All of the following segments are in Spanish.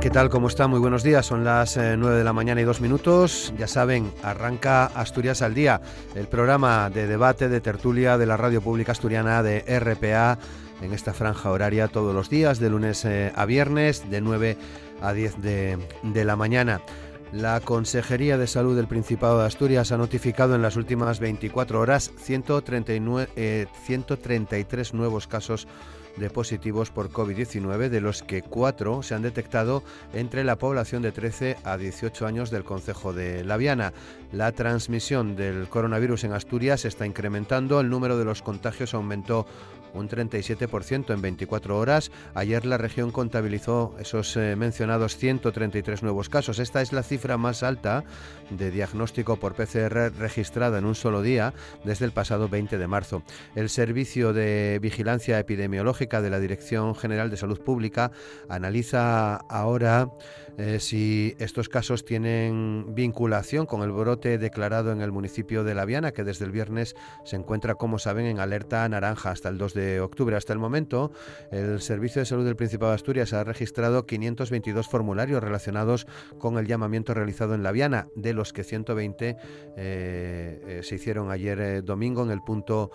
¿Qué tal? ¿Cómo está? Muy buenos días. Son las 9 eh, de la mañana y dos minutos. Ya saben, arranca Asturias al Día, el programa de debate, de tertulia de la Radio Pública Asturiana de RPA en esta franja horaria todos los días, de lunes eh, a viernes, de 9 a 10 de, la mañana. La Consejería de Salud del Principado de Asturias ha notificado en las últimas 24 horas 139, 133 eh, nuevos casos de positivos por COVID-19, de los que cuatro se han detectado entre la población de 13 a 18 años del Concejo de Laviana. La transmisión del coronavirus en Asturias está incrementando, el número de los contagios aumentó un 37% en 24 horas. Ayer la región contabilizó esos eh, mencionados 133 nuevos casos. Esta es la cifra más alta de diagnóstico por PCR registrada en un solo día desde el pasado 20 de marzo. El Servicio de Vigilancia Epidemiológica de la Dirección General de Salud Pública analiza ahora eh, si estos casos tienen vinculación con el brote declarado en el municipio de La Viana, que desde el viernes se encuentra, como saben, en alerta naranja hasta el 2 de octubre. Hasta el momento, el Servicio de Salud del Principado de Asturias ha registrado 522 formularios relacionados con el llamamiento realizado en La Viana, de los que 120 eh, eh, se hicieron ayer domingo en el punto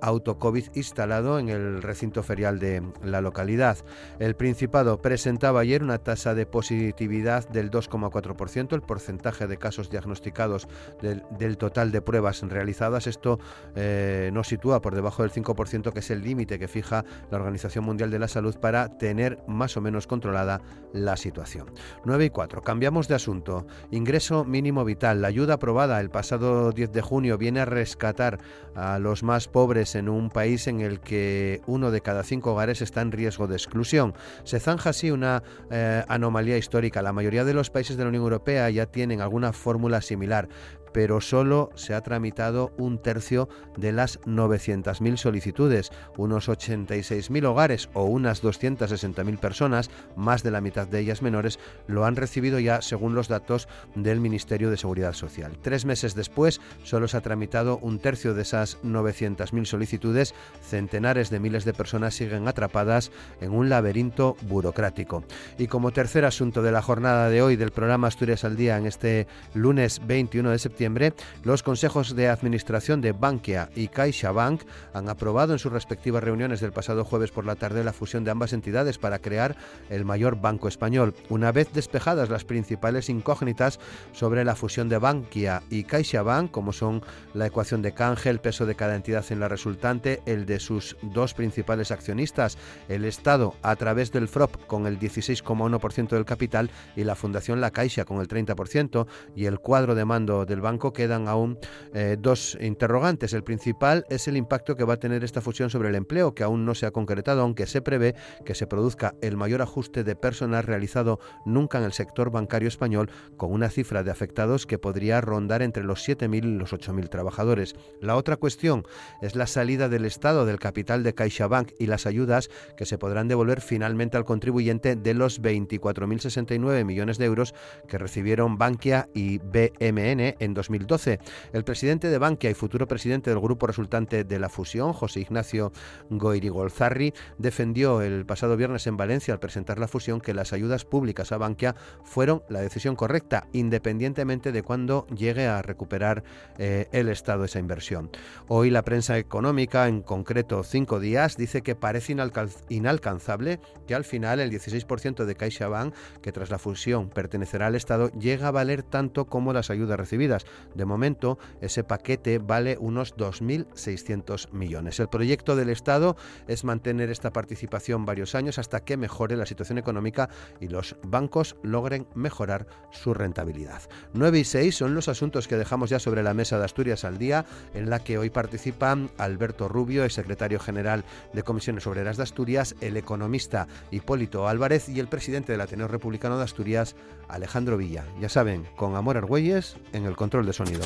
auto COVID instalado en el recinto ferial de la localidad. El Principado presentaba ayer una tasa de positividad del 2,4%, el porcentaje de casos diagnosticados del, total de pruebas realizadas. Esto eh, nos sitúa por debajo del 5%, que es el límite que fija la Organización Mundial de la Salud para tener más o menos controlada la situación. 9 y 4. Cambiamos de asunto. Ingreso mínimo vital. La ayuda aprobada el pasado 10 de junio viene a rescatar a los más pobres en un país en el que uno de cada cinco hogares está en riesgo de exclusión. Se zanja así una eh, anomalía histórica la mayoría de los países de la Unión Europea ya tienen alguna fórmula similar, pero solo se ha tramitado un tercio de las 900.000 solicitudes. Unos 86.000 hogares o unas 260.000 personas, más de la mitad de ellas menores, lo han recibido ya según los datos del Ministerio de Seguridad Social. Tres meses después, solo se ha tramitado un tercio de esas 900.000 solicitudes. Centenares de miles de personas siguen atrapadas en un laberinto burocrático. Y como tercer asunto de la jornada de hoy del programa Asturias al Día en este lunes 21 de septiembre, los consejos de administración de Bankia y CaixaBank han aprobado en sus respectivas reuniones del pasado jueves por la tarde la fusión de ambas entidades para crear el mayor banco español. Una vez despejadas las principales incógnitas sobre la fusión de Bankia y CaixaBank, como son la ecuación de canje, el peso de cada entidad en la resultante, el de sus dos principales accionistas, el Estado a través del FROP con el 16,1% del capital y la Fundación La Caixa con el 30% y el cuadro de mando del banco quedan aún eh, dos interrogantes. El principal es el impacto que va a tener esta fusión sobre el empleo, que aún no se ha concretado, aunque se prevé que se produzca el mayor ajuste de personal realizado nunca en el sector bancario español, con una cifra de afectados que podría rondar entre los 7.000 y los 8.000 trabajadores. La otra cuestión es la salida del Estado del capital de CaixaBank y las ayudas que se podrán devolver finalmente al contribuyente de los 24.069 millones de euros que recibieron Bankia y BMN en 2012. El presidente de Bankia y futuro presidente del grupo resultante de la fusión, José Ignacio Goirigolzarri, defendió el pasado viernes en Valencia al presentar la fusión que las ayudas públicas a Bankia fueron la decisión correcta, independientemente de cuándo llegue a recuperar eh, el Estado esa inversión. Hoy la prensa económica, en concreto cinco días, dice que parece inalcanzable que al final el 16% de CaixaBank, que tras la fusión pertenecerá al Estado, llega a valer tanto como las ayudas recibidas. De momento, ese paquete vale unos 2.600 millones. El proyecto del Estado es mantener esta participación varios años hasta que mejore la situación económica y los bancos logren mejorar su rentabilidad. 9 y 6 son los asuntos que dejamos ya sobre la mesa de Asturias al día, en la que hoy participan Alberto Rubio, el secretario general de Comisiones Obreras de Asturias, el economista Hipólito Álvarez y el presidente del Ateneo Republicano de Asturias, Alejandro Villa. Ya saben, con Amor Argüelles en el control de sonido.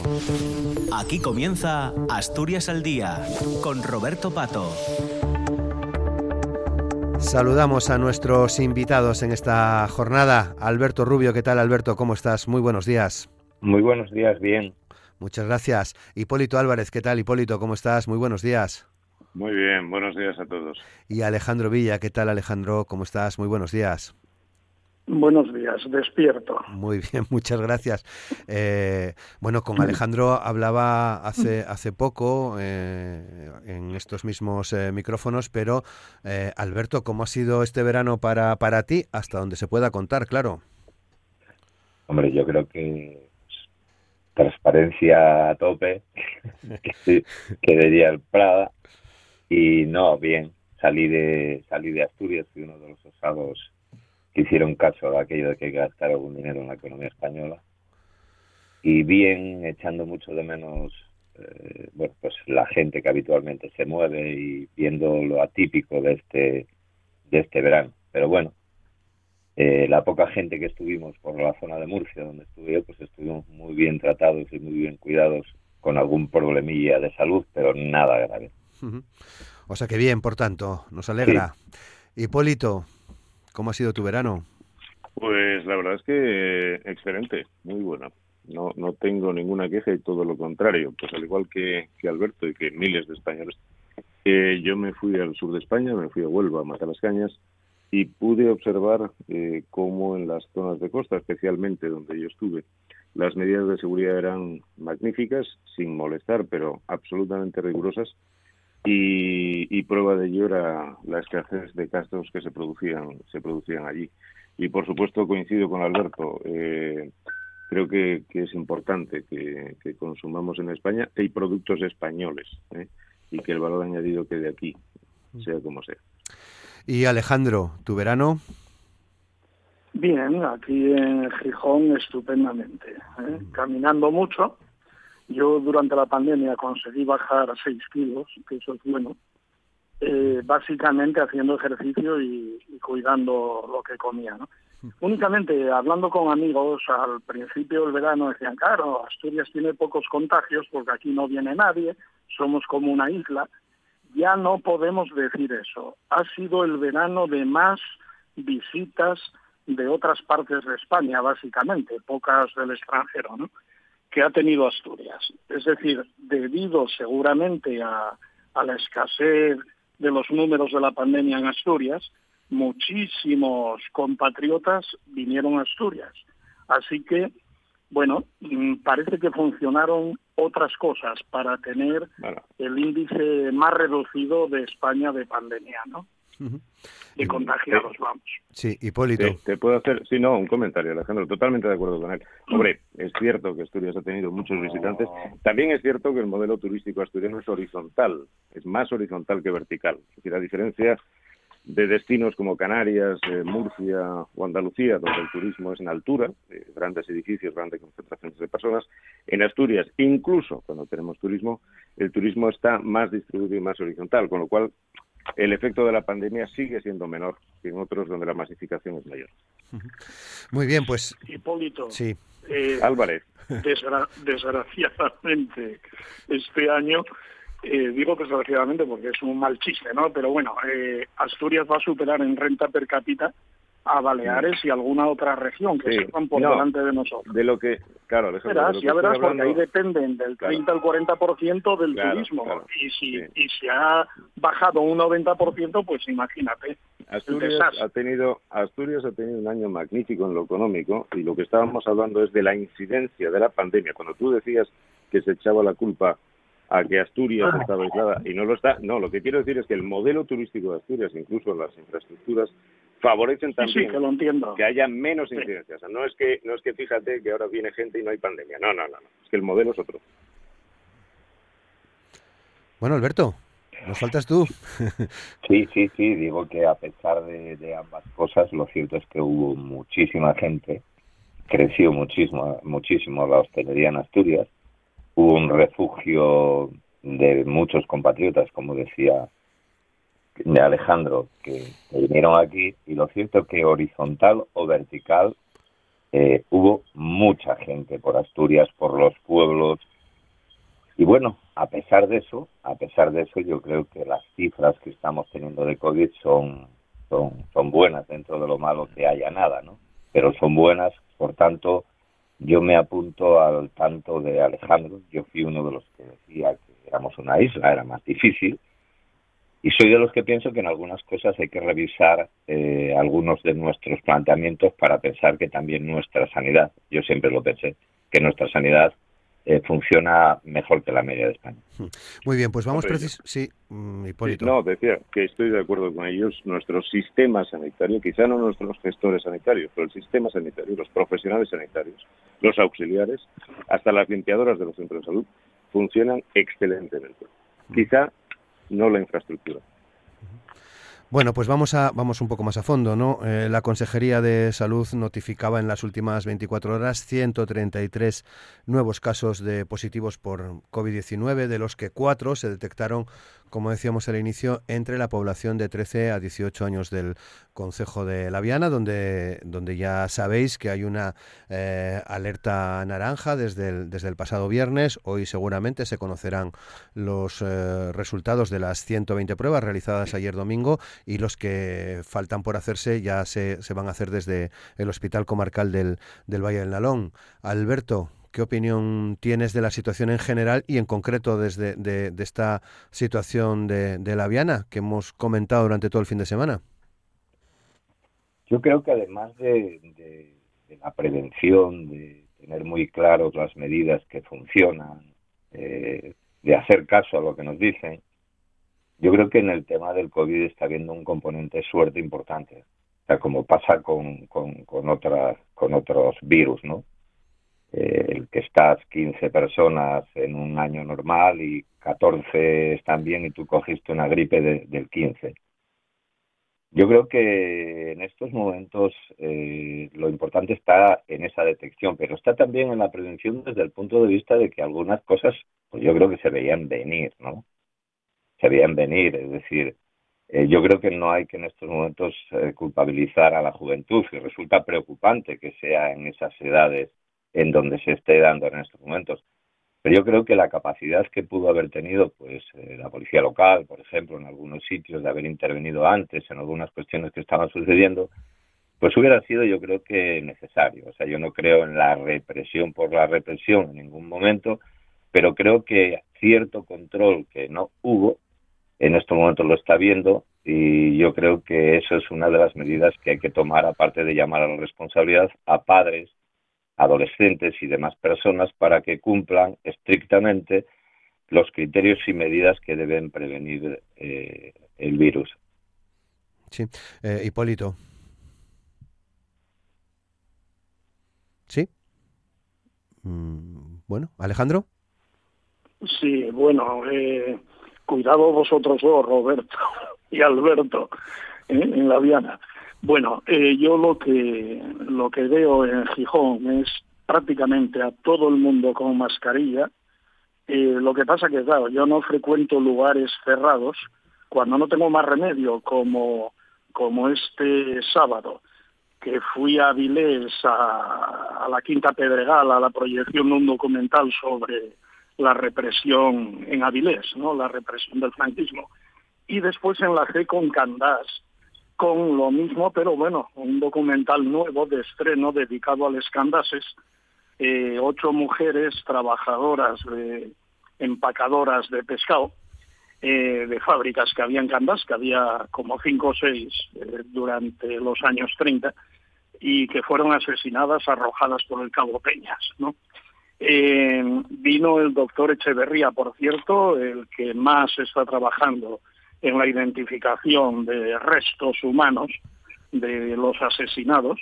Aquí comienza Asturias al día con Roberto Pato. Saludamos a nuestros invitados en esta jornada. Alberto Rubio, ¿qué tal Alberto? ¿Cómo estás? Muy buenos días. Muy buenos días, bien. Muchas gracias. Hipólito Álvarez, ¿qué tal Hipólito? ¿Cómo estás? Muy buenos días. Muy bien, buenos días a todos. Y Alejandro Villa, ¿qué tal Alejandro? ¿Cómo estás? Muy buenos días. Buenos días, despierto. Muy bien, muchas gracias. Eh, bueno, con Alejandro hablaba hace, hace poco eh, en estos mismos eh, micrófonos, pero Alberto, ¿cómo ha sido este verano para, para ti? Hasta donde se pueda contar, claro. Hombre, yo creo que transparencia a tope, que, que diría el Prada, y no, bien, salí de, salí de Asturias, fui uno de los osados hicieron caso a aquello de que hay que gastar algún dinero en la economía española. Y bien, echando mucho de menos eh, bueno, pues la gente que habitualmente se mueve y viendo lo atípico de este, de este verano. Pero bueno, eh, la poca gente que estuvimos por la zona de Murcia, donde estuve pues estuvimos muy bien tratados y muy bien cuidados con algún problemilla de salud, pero nada grave. O sea que bien, por tanto, nos alegra. Hipólito, ¿Cómo ha sido tu verano? Pues la verdad es que excelente, muy bueno. No, no tengo ninguna queja y todo lo contrario. Pues al igual que, Alberto y que miles de españoles, eh, yo me fui al sur de España, me fui a Huelva, a Matar las Cañas, y pude observar eh, cómo en las zonas de costa, especialmente donde yo estuve, las medidas de seguridad eran magníficas, sin molestar, pero absolutamente rigurosas, y, prueba de ello era la escasez de castos que se producían se producían allí y por supuesto coincido con Alberto eh, creo que, es importante que, consumamos en España hay productos españoles ¿eh? y que el valor añadido quede aquí sea como sea y Alejandro tu verano bien aquí en Gijón estupendamente ¿eh? caminando mucho yo durante la pandemia conseguí bajar 6 kilos, que eso es bueno, eh, básicamente haciendo ejercicio y, cuidando lo que comía. ¿no? Únicamente hablando con amigos al principio del verano decían, claro, Asturias tiene pocos contagios porque aquí no viene nadie, somos como una isla. Ya no podemos decir eso. Ha sido el verano de más visitas de otras partes de España, básicamente, pocas del extranjero, ¿no? Que ha tenido Asturias. Es decir, debido seguramente a, la escasez de los números de la pandemia en Asturias, muchísimos compatriotas vinieron a Asturias. Así que, bueno, mm, parece que funcionaron otras cosas para tener el índice más reducido de España de pandemia, ¿no? De contagiados, vamos. Sí, Hipólito. te puedo hacer, sí, no, un comentario, Alejandro, totalmente de acuerdo con él. Hombre, es cierto que Asturias ha tenido muchos visitantes, también es cierto que el modelo turístico asturiano es horizontal, es más horizontal que vertical. Es decir, a diferencia de destinos como Canarias, eh, Murcia o Andalucía, donde el turismo es en altura, grandes edificios, grandes concentraciones de personas, en Asturias, incluso cuando tenemos turismo, el turismo está más distribuido y más horizontal, con lo cual el efecto de la pandemia sigue siendo menor que en otros donde la masificación es mayor. Muy bien, pues. Hipólito. Sí. Eh, Álvarez. desgraciadamente, este año, eh, digo desgraciadamente porque es un mal chiste, ¿no? Pero bueno, eh, Asturias va a superar en renta per cápita a Baleares y alguna otra región que están por delante de nosotros. De lo que, claro, verás, ya verás, porque ahí dependen del 30 al 40% del turismo. y si y si ha bajado un 90%, pues imagínate. Asturias ha tenido Asturias ha tenido un año magnífico en lo económico y lo que estábamos hablando es de la incidencia de la pandemia. Cuando tú decías que se echaba la culpa a que Asturias estaba aislada y no lo está. No, lo que quiero decir es que el modelo turístico de Asturias, incluso las infraestructuras, favorecen también que, lo entiendo. que haya menos incidencias. no es que no es que fíjate que ahora viene gente y no hay pandemia. No, no, no, no. Es que el modelo es otro. Bueno, Alberto, nos faltas tú. sí, sí, sí. Digo que a pesar de, de ambas cosas, lo cierto es que hubo muchísima gente, creció muchísimo, muchísimo la hostelería en Asturias hubo un refugio de muchos compatriotas, como decía de Alejandro, que, vinieron aquí, y lo cierto es que horizontal o vertical eh, hubo mucha gente por Asturias, por los pueblos, y bueno, a pesar de eso, a pesar de eso, yo creo que las cifras que estamos teniendo de COVID son, son, son buenas dentro de lo malo que haya nada, ¿no? Pero son buenas, por tanto, yo me apunto al tanto de Alejandro, yo fui uno de los que decía que éramos una isla, era más difícil, y soy de los que pienso que en algunas cosas hay que revisar eh, algunos de nuestros planteamientos para pensar que también nuestra sanidad, yo siempre lo pensé, que nuestra sanidad eh, funciona mejor que la media de España. Muy bien, pues vamos precis sí, mm, Hipólito. no, decía que estoy de acuerdo con ellos. Nuestro sistema sanitario, quizá no nuestros gestores sanitarios, pero el sistema sanitario, los profesionales sanitarios, los auxiliares, hasta las limpiadoras de los centros de salud, funcionan excelentemente. Quizá no la infraestructura. Bueno, pues vamos a vamos un poco más a fondo, ¿no? Eh, la Consejería de Salud notificaba en las últimas 24 horas 133 nuevos casos de positivos por COVID-19, de los que cuatro se detectaron como decíamos al inicio, entre la población de 13 a 18 años del Concejo de La Viana, donde, donde ya sabéis que hay una eh, alerta naranja desde el, desde el pasado viernes. Hoy seguramente se conocerán los eh, resultados de las 120 pruebas realizadas ayer domingo y los que faltan por hacerse ya se, se van a hacer desde el Hospital Comarcal del, del Valle del Nalón. Alberto, ¿Qué opinión tienes de la situación en general y en concreto desde de, esta situación de, la Viana que hemos comentado durante todo el fin de semana? Yo creo que además de, la prevención, de tener muy claros las medidas que funcionan, eh, de hacer caso a lo que nos dicen, yo creo que en el tema del COVID está habiendo un componente suerte importante. O como pasa con, con, con, otras, con otros virus, ¿no? Eh, el que estás 15 personas en un año normal y 14 están bien y tú cogiste una gripe del 15. Yo creo que en estos momentos eh, lo importante está en esa detección, pero está también en la prevención desde el punto de vista de que algunas cosas, pues yo creo que se veían venir, ¿no? Se veían venir, es decir, eh, yo creo que no hay que en estos momentos culpabilizar a la juventud y resulta preocupante que sea en esas edades en donde se esté dando en estos momentos. Pero yo creo que la capacidad que pudo haber tenido pues eh, la policía local, por ejemplo, en algunos sitios de haber intervenido antes en algunas cuestiones que estaban sucediendo, pues hubiera sido yo creo que necesario. O sea, yo no creo en la represión por la represión en ningún momento, pero creo que cierto control que no hubo, en estos momentos lo está viendo y yo creo que eso es una de las medidas que hay que tomar, aparte de llamar a la responsabilidad a padres adolescentes y demás personas para que cumplan estrictamente los criterios y medidas que deben prevenir eh, el virus. Sí, eh, Hipólito. Sí. Mm, bueno, Alejandro. Sí, bueno, eh, cuidado vosotros dos, Roberto y Alberto, en la Viana. Bueno, eh, yo lo que lo que veo en Gijón es prácticamente a todo el mundo con mascarilla. Eh, lo que pasa que, claro, yo no frecuento lugares cerrados cuando no tengo más remedio, como, como este sábado, que fui a Avilés a, a la Quinta Pedregal, a la proyección de un documental sobre la represión en Avilés, ¿no? la represión del franquismo. Y después enlacé con Candás, con lo mismo, pero bueno, un documental nuevo de estreno dedicado a los candases, eh, ocho mujeres trabajadoras, de, empacadoras de pescado, eh, de fábricas que había en Candás, que había como cinco o seis eh, durante los años 30, y que fueron asesinadas, arrojadas por el Cabo Peñas, ¿no? Eh, vino el doctor Echeverría, por cierto, el que más está trabajando en la identificación de restos humanos de los asesinados.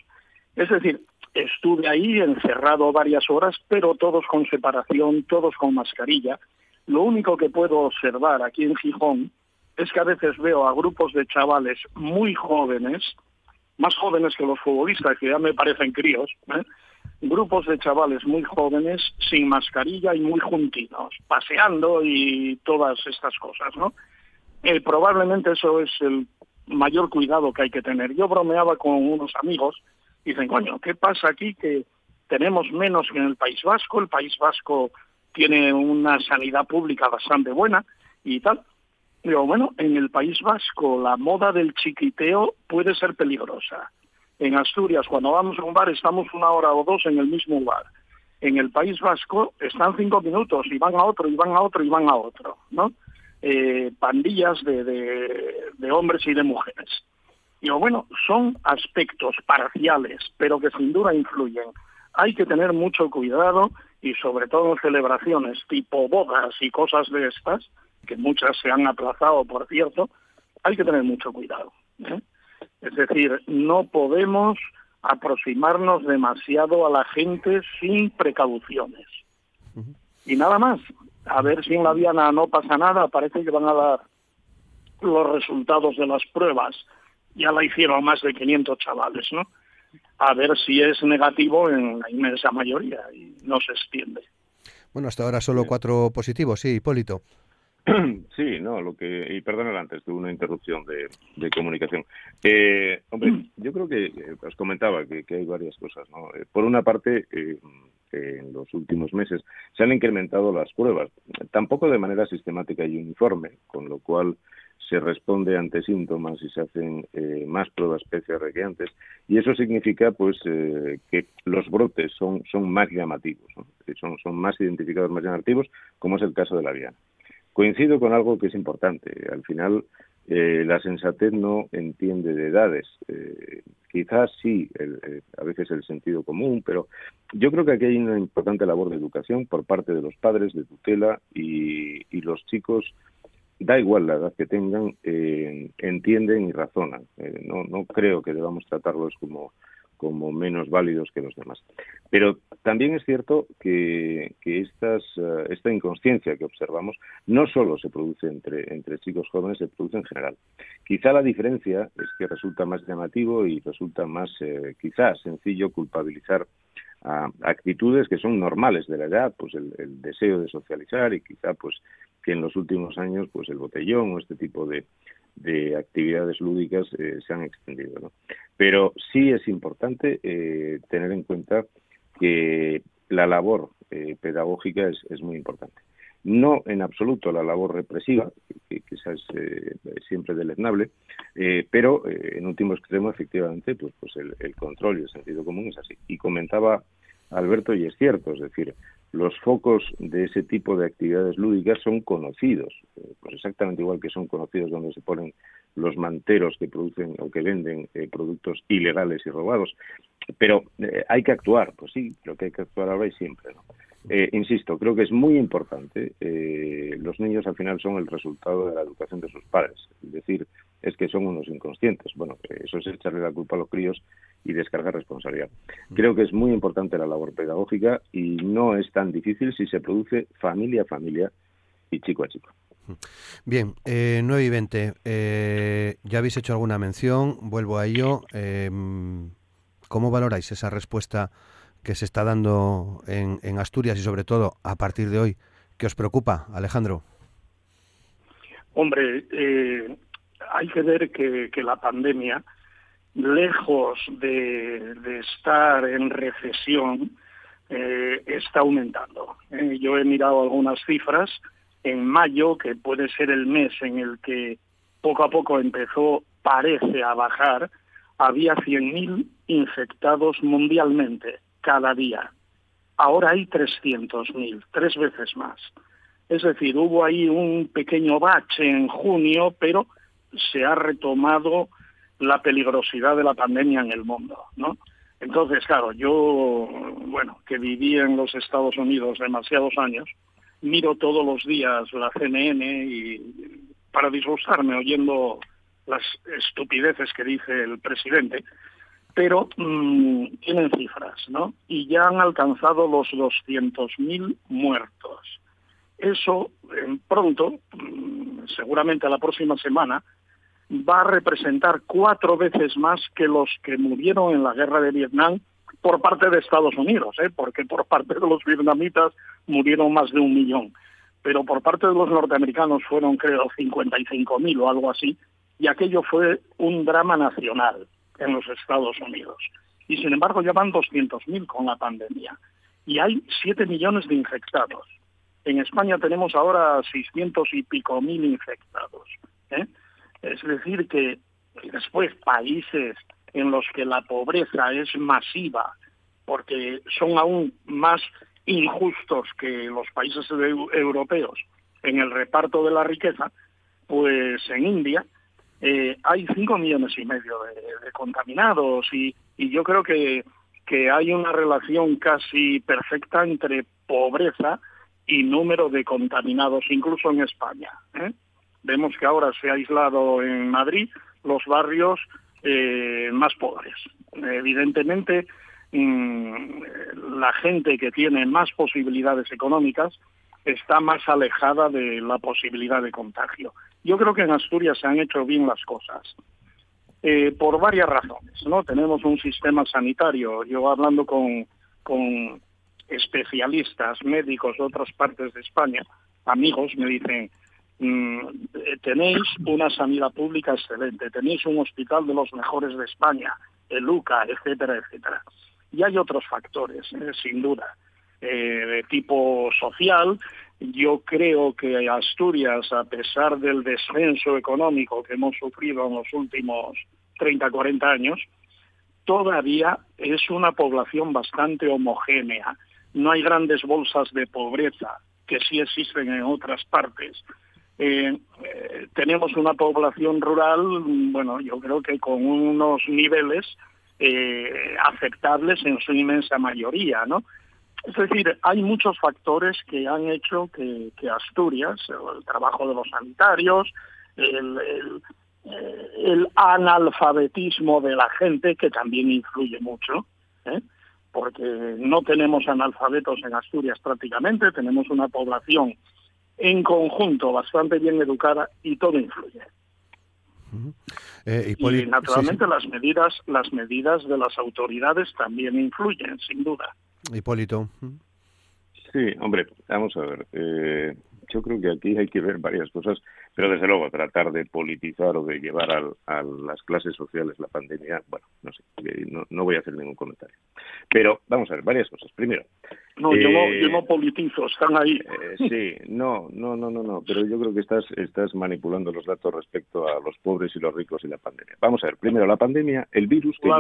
Es decir, estuve ahí encerrado varias horas, pero todos con separación, todos con mascarilla. Lo único que puedo observar aquí en Gijón es que a veces veo a grupos de chavales muy jóvenes, más jóvenes que los futbolistas, que ya me parecen críos, ¿eh? grupos de chavales muy jóvenes sin mascarilla y muy juntitos, paseando y todas estas cosas, ¿no? Probablemente eso es el mayor cuidado que hay que tener. Yo bromeaba con unos amigos dicen, coño, ¿qué pasa aquí que tenemos menos que en el País Vasco? El País Vasco tiene una sanidad pública bastante buena y tal. Digo, bueno, en el País Vasco la moda del chiquiteo puede ser peligrosa. En Asturias, cuando vamos a un bar, estamos una hora o dos en el mismo bar. En el País Vasco están cinco minutos y van a otro, y van a otro, y van a otro, ¿no? Eh, pandillas de, de, hombres y de mujeres. Digo, bueno, son aspectos parciales, pero que sin duda influyen. Hay que tener mucho cuidado y sobre todo en celebraciones tipo bodas y cosas de estas, que muchas se han aplazado, por cierto, hay que tener mucho cuidado. ¿eh? Es decir, no podemos aproximarnos demasiado a la gente sin precauciones. Y nada más. A ver si en la Diana no pasa nada, parece que van a dar los resultados de las pruebas. Ya la hicieron más de 500 chavales, ¿no? A ver si es negativo en la inmensa mayoría y no se extiende. Bueno, hasta ahora solo cuatro positivos, sí, Hipólito. Sí, no, lo que, y perdón antes, tuve una interrupción de, comunicación. Eh, hombre, yo creo que eh, os comentaba que, hay varias cosas, ¿no? Eh, por una parte, en los últimos meses se han incrementado las pruebas, tampoco de manera sistemática y uniforme, con lo cual se responde ante síntomas y se hacen más pruebas PCR que antes, y eso significa pues que los brotes son, son más llamativos, son, son más identificados, más llamativos, como es el caso de la Viana. Coincido con algo que es importante. Al final, eh, la sensatez no entiende de edades. Eh, quizás sí, eh, a veces el sentido común, pero yo creo que aquí hay una importante labor de educación por parte de los padres, de tutela y, y los chicos, da igual la edad que tengan, entienden y razonan. no, no creo que debamos tratarlos como como menos válidos que los demás. Pero también es cierto que, estas, eh, esta inconsciencia que observamos no solo se produce entre, entre chicos jóvenes, se produce en general. Quizá la diferencia es que resulta más llamativo y resulta más, eh, quizás, sencillo culpabilizar actitudes que son normales de la edad, pues el, el deseo de socializar y quizá pues que en los últimos años pues el botellón o este tipo de, de actividades lúdicas eh, se han extendido. ¿no? Pero sí es importante eh, tener en cuenta que la labor eh, pedagógica es, es, muy importante. No en absoluto la labor represiva, que, esa es siempre deleznable, pero en último extremo, efectivamente, pues, pues el control y el sentido común es así. Y comentaba Alberto, y es cierto, es decir, los focos de ese tipo de actividades lúdicas son conocidos, eh, pues exactamente igual que son conocidos donde se ponen los manteros que producen o que venden eh, productos ilegales y robados. Pero eh, hay que actuar, pues sí, lo que hay que actuar ahora y siempre. ¿no? insisto, creo que es muy importante. los niños al final son el resultado de la educación de sus padres. Es decir, es que son unos inconscientes. Bueno, eso es echarle la culpa a los críos y descargar responsabilidad. Creo que es muy importante la labor pedagógica y no es tan difícil si se produce familia a familia y chico a chico. Bien, eh, 9 y 20. Eh, ya habéis hecho alguna mención, vuelvo a ello. Eh, ¿Cómo valoráis esa respuesta que se está dando en, en, Asturias y sobre todo a partir de hoy? ¿Qué os preocupa, Alejandro? Hombre, eh, hay que ver que, la pandemia lejos de, estar en recesión, eh, está aumentando. Eh, yo he mirado algunas cifras. En mayo, que puede ser el mes en el que poco a poco empezó, parece a bajar, había 100.000 infectados mundialmente cada día. Ahora hay 300.000, tres veces más. Es decir, hubo ahí un pequeño bache en junio, pero se ha retomado la peligrosidad de la pandemia en el mundo, ¿no? Entonces, claro, yo, bueno, que viví en los Estados Unidos demasiados años, miro todos los días la CNN y para disgustarme oyendo las estupideces que dice el presidente, pero mm, tienen cifras, ¿no? Y ya han alcanzado los 200.000 muertos. Eso, pronto, mm, seguramente la próxima semana, va a representar cuatro veces más que los que murieron en la guerra de Vietnam por parte de Estados Unidos, ¿eh? porque por parte de los vietnamitas murieron más de un millón, pero por parte de los norteamericanos fueron, creo, 55.000 o algo así, y aquello fue un drama nacional en los Estados Unidos. Y sin embargo ya van 200.000 con la pandemia. Y hay 7 millones de infectados. En España tenemos ahora 600 y pico mil infectados. ¿eh? Es decir, que después países en los que la pobreza es masiva, porque son aún más injustos que los países europeos en el reparto de la riqueza, pues en India eh, hay cinco millones y medio de, contaminados y, yo creo que, que hay una relación casi perfecta entre pobreza y número de contaminados, incluso en España. ¿eh? Vemos que ahora se ha aislado en Madrid los barrios eh, más pobres. Evidentemente, mm, la gente que tiene más posibilidades económicas está más alejada de la posibilidad de contagio. Yo creo que en Asturias se han hecho bien las cosas. Eh, por varias razones, ¿no? Tenemos un sistema sanitario. Yo hablando con, con especialistas, médicos de otras partes de España, amigos, me dicen, tenéis una sanidad pública excelente, tenéis un hospital de los mejores de España, el UCA, etcétera, etcétera. Y hay otros factores, eh, sin duda. Eh, de tipo social. Yo creo que Asturias, a pesar del descenso económico que hemos sufrido en los últimos 30, 40 años, todavía es una población bastante homogénea. No hay grandes bolsas de pobreza que sí existen en otras partes. Eh, eh, tenemos una población rural, bueno, yo creo que con unos niveles aceptables en su inmensa mayoría, ¿no? Es decir, hay muchos factores que han hecho que, Asturias, el trabajo de los sanitarios, el, analfabetismo de la gente, que también influye mucho, ¿eh? porque no tenemos analfabetos en Asturias prácticamente, tenemos una población en conjunto bastante bien educada y todo influye. Eh, y naturalmente las medidas las medidas de las autoridades también influyen sin duda Hipólito. Sí, hombre, vamos a ver. Eh, yo creo que aquí hay que ver varias cosas, pero desde luego tratar de politizar o de llevar a las clases sociales la pandemia, bueno, no sé, no, voy a hacer ningún comentario. Pero vamos a ver, varias cosas. Primero. No, yo, no yo no politizo, están ahí. Eh, sí, no, no, no, no, no, pero yo creo que estás, estás manipulando los datos respecto a los pobres y los ricos y la pandemia. Vamos a ver, primero la pandemia, el virus que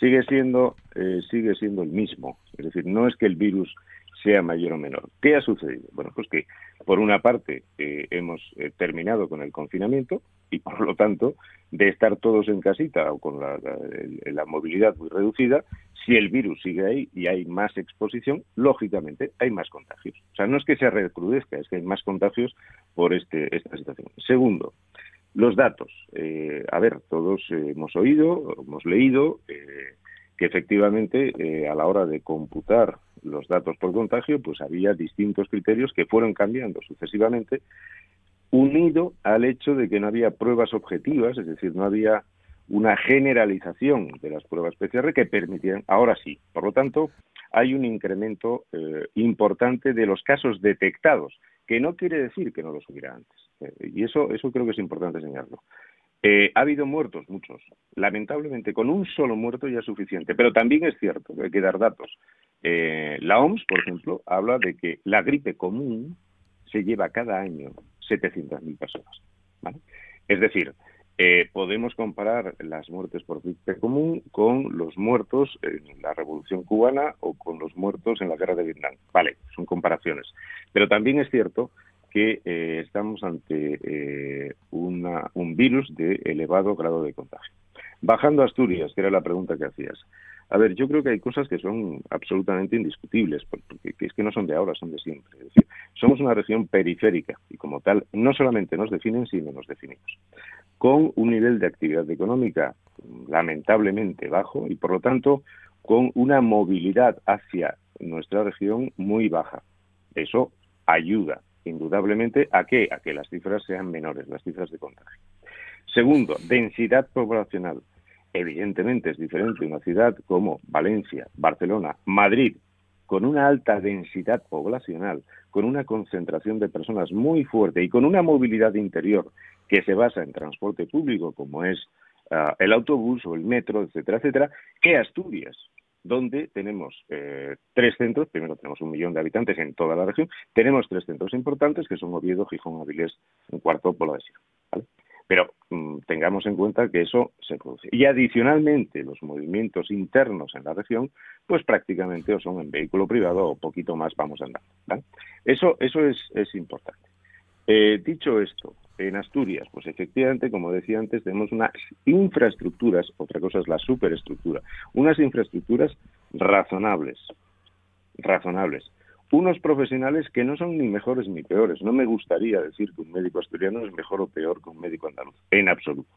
sigue siendo eh, sigue siendo el mismo. Es decir, no es que el virus sea mayor o menor. ¿Qué ha sucedido? Bueno, pues que por una parte eh, hemos eh, terminado con el confinamiento y por lo tanto de estar todos en casita o con la, movilidad muy reducida, si el virus sigue ahí y hay más exposición, lógicamente hay más contagios. O sea, no es que se recrudezca, es que hay más contagios por este, esta situación. Segundo, los datos. Eh, a ver, todos hemos oído, hemos leído que efectivamente eh, a la hora de computar los datos por contagio, pues había distintos criterios que fueron cambiando sucesivamente, unido al hecho de que no había pruebas objetivas, es decir, no había una generalización de las pruebas PCR que permitieran, ahora sí, por lo tanto, hay un incremento importante de los casos detectados, que no quiere decir que no los hubiera antes. Eh, y eso, eso creo que es importante enseñarlo. Eh, ha habido muertos, muchos. Lamentablemente, con un solo muerto ya es suficiente. Pero también es cierto que hay que dar datos. Eh, la OMS, por ejemplo, habla de que la gripe común se lleva cada año 700.000 personas. Es decir, podemos comparar las muertes por gripe común con los muertos en la Revolución Cubana o con los muertos en la Guerra de Vietnam. Vale, son comparaciones. Pero también es cierto que eh, estamos ante eh, un virus de elevado grado de contagio. Bajando a Asturias, que era la pregunta que hacías. A ver, yo creo que hay cosas que son absolutamente indiscutibles, porque es que no son de ahora, son de siempre. Es decir, somos una región periférica y como tal no solamente nos definen, sino nos definimos. Con un nivel de actividad económica lamentablemente bajo y por lo tanto con una movilidad hacia nuestra región muy baja. Eso ayuda indudablemente a que a que las cifras sean menores, las cifras de contagio. Segundo, densidad poblacional. Evidentemente es diferente una ciudad como Valencia, Barcelona, Madrid, con una alta densidad poblacional, con una concentración de personas muy fuerte y con una movilidad interior que se basa en transporte público, como es ah, el autobús o el metro, etcétera, etcétera, que Asturias, donde tenemos eh, tres centros, primero tenemos un millón de habitantes en toda la región, tenemos tres centros importantes que son Oviedo, Gijón, Avilés, un cuarto por la ¿vale? Pero mm, tengamos en cuenta que eso se produce. Y adicionalmente, los movimientos internos en la región, pues prácticamente o son en vehículo privado o poquito más vamos andando. ¿vale? Eso, eso es, es importante. Eh, dicho esto, en Asturias, pues efectivamente, como decía antes, tenemos unas infraestructuras, otra cosa es la superestructura, unas infraestructuras razonables, razonables unos profesionales que no son ni mejores ni peores. No me gustaría decir que un médico asturiano es mejor o peor que un médico andaluz, en absoluto.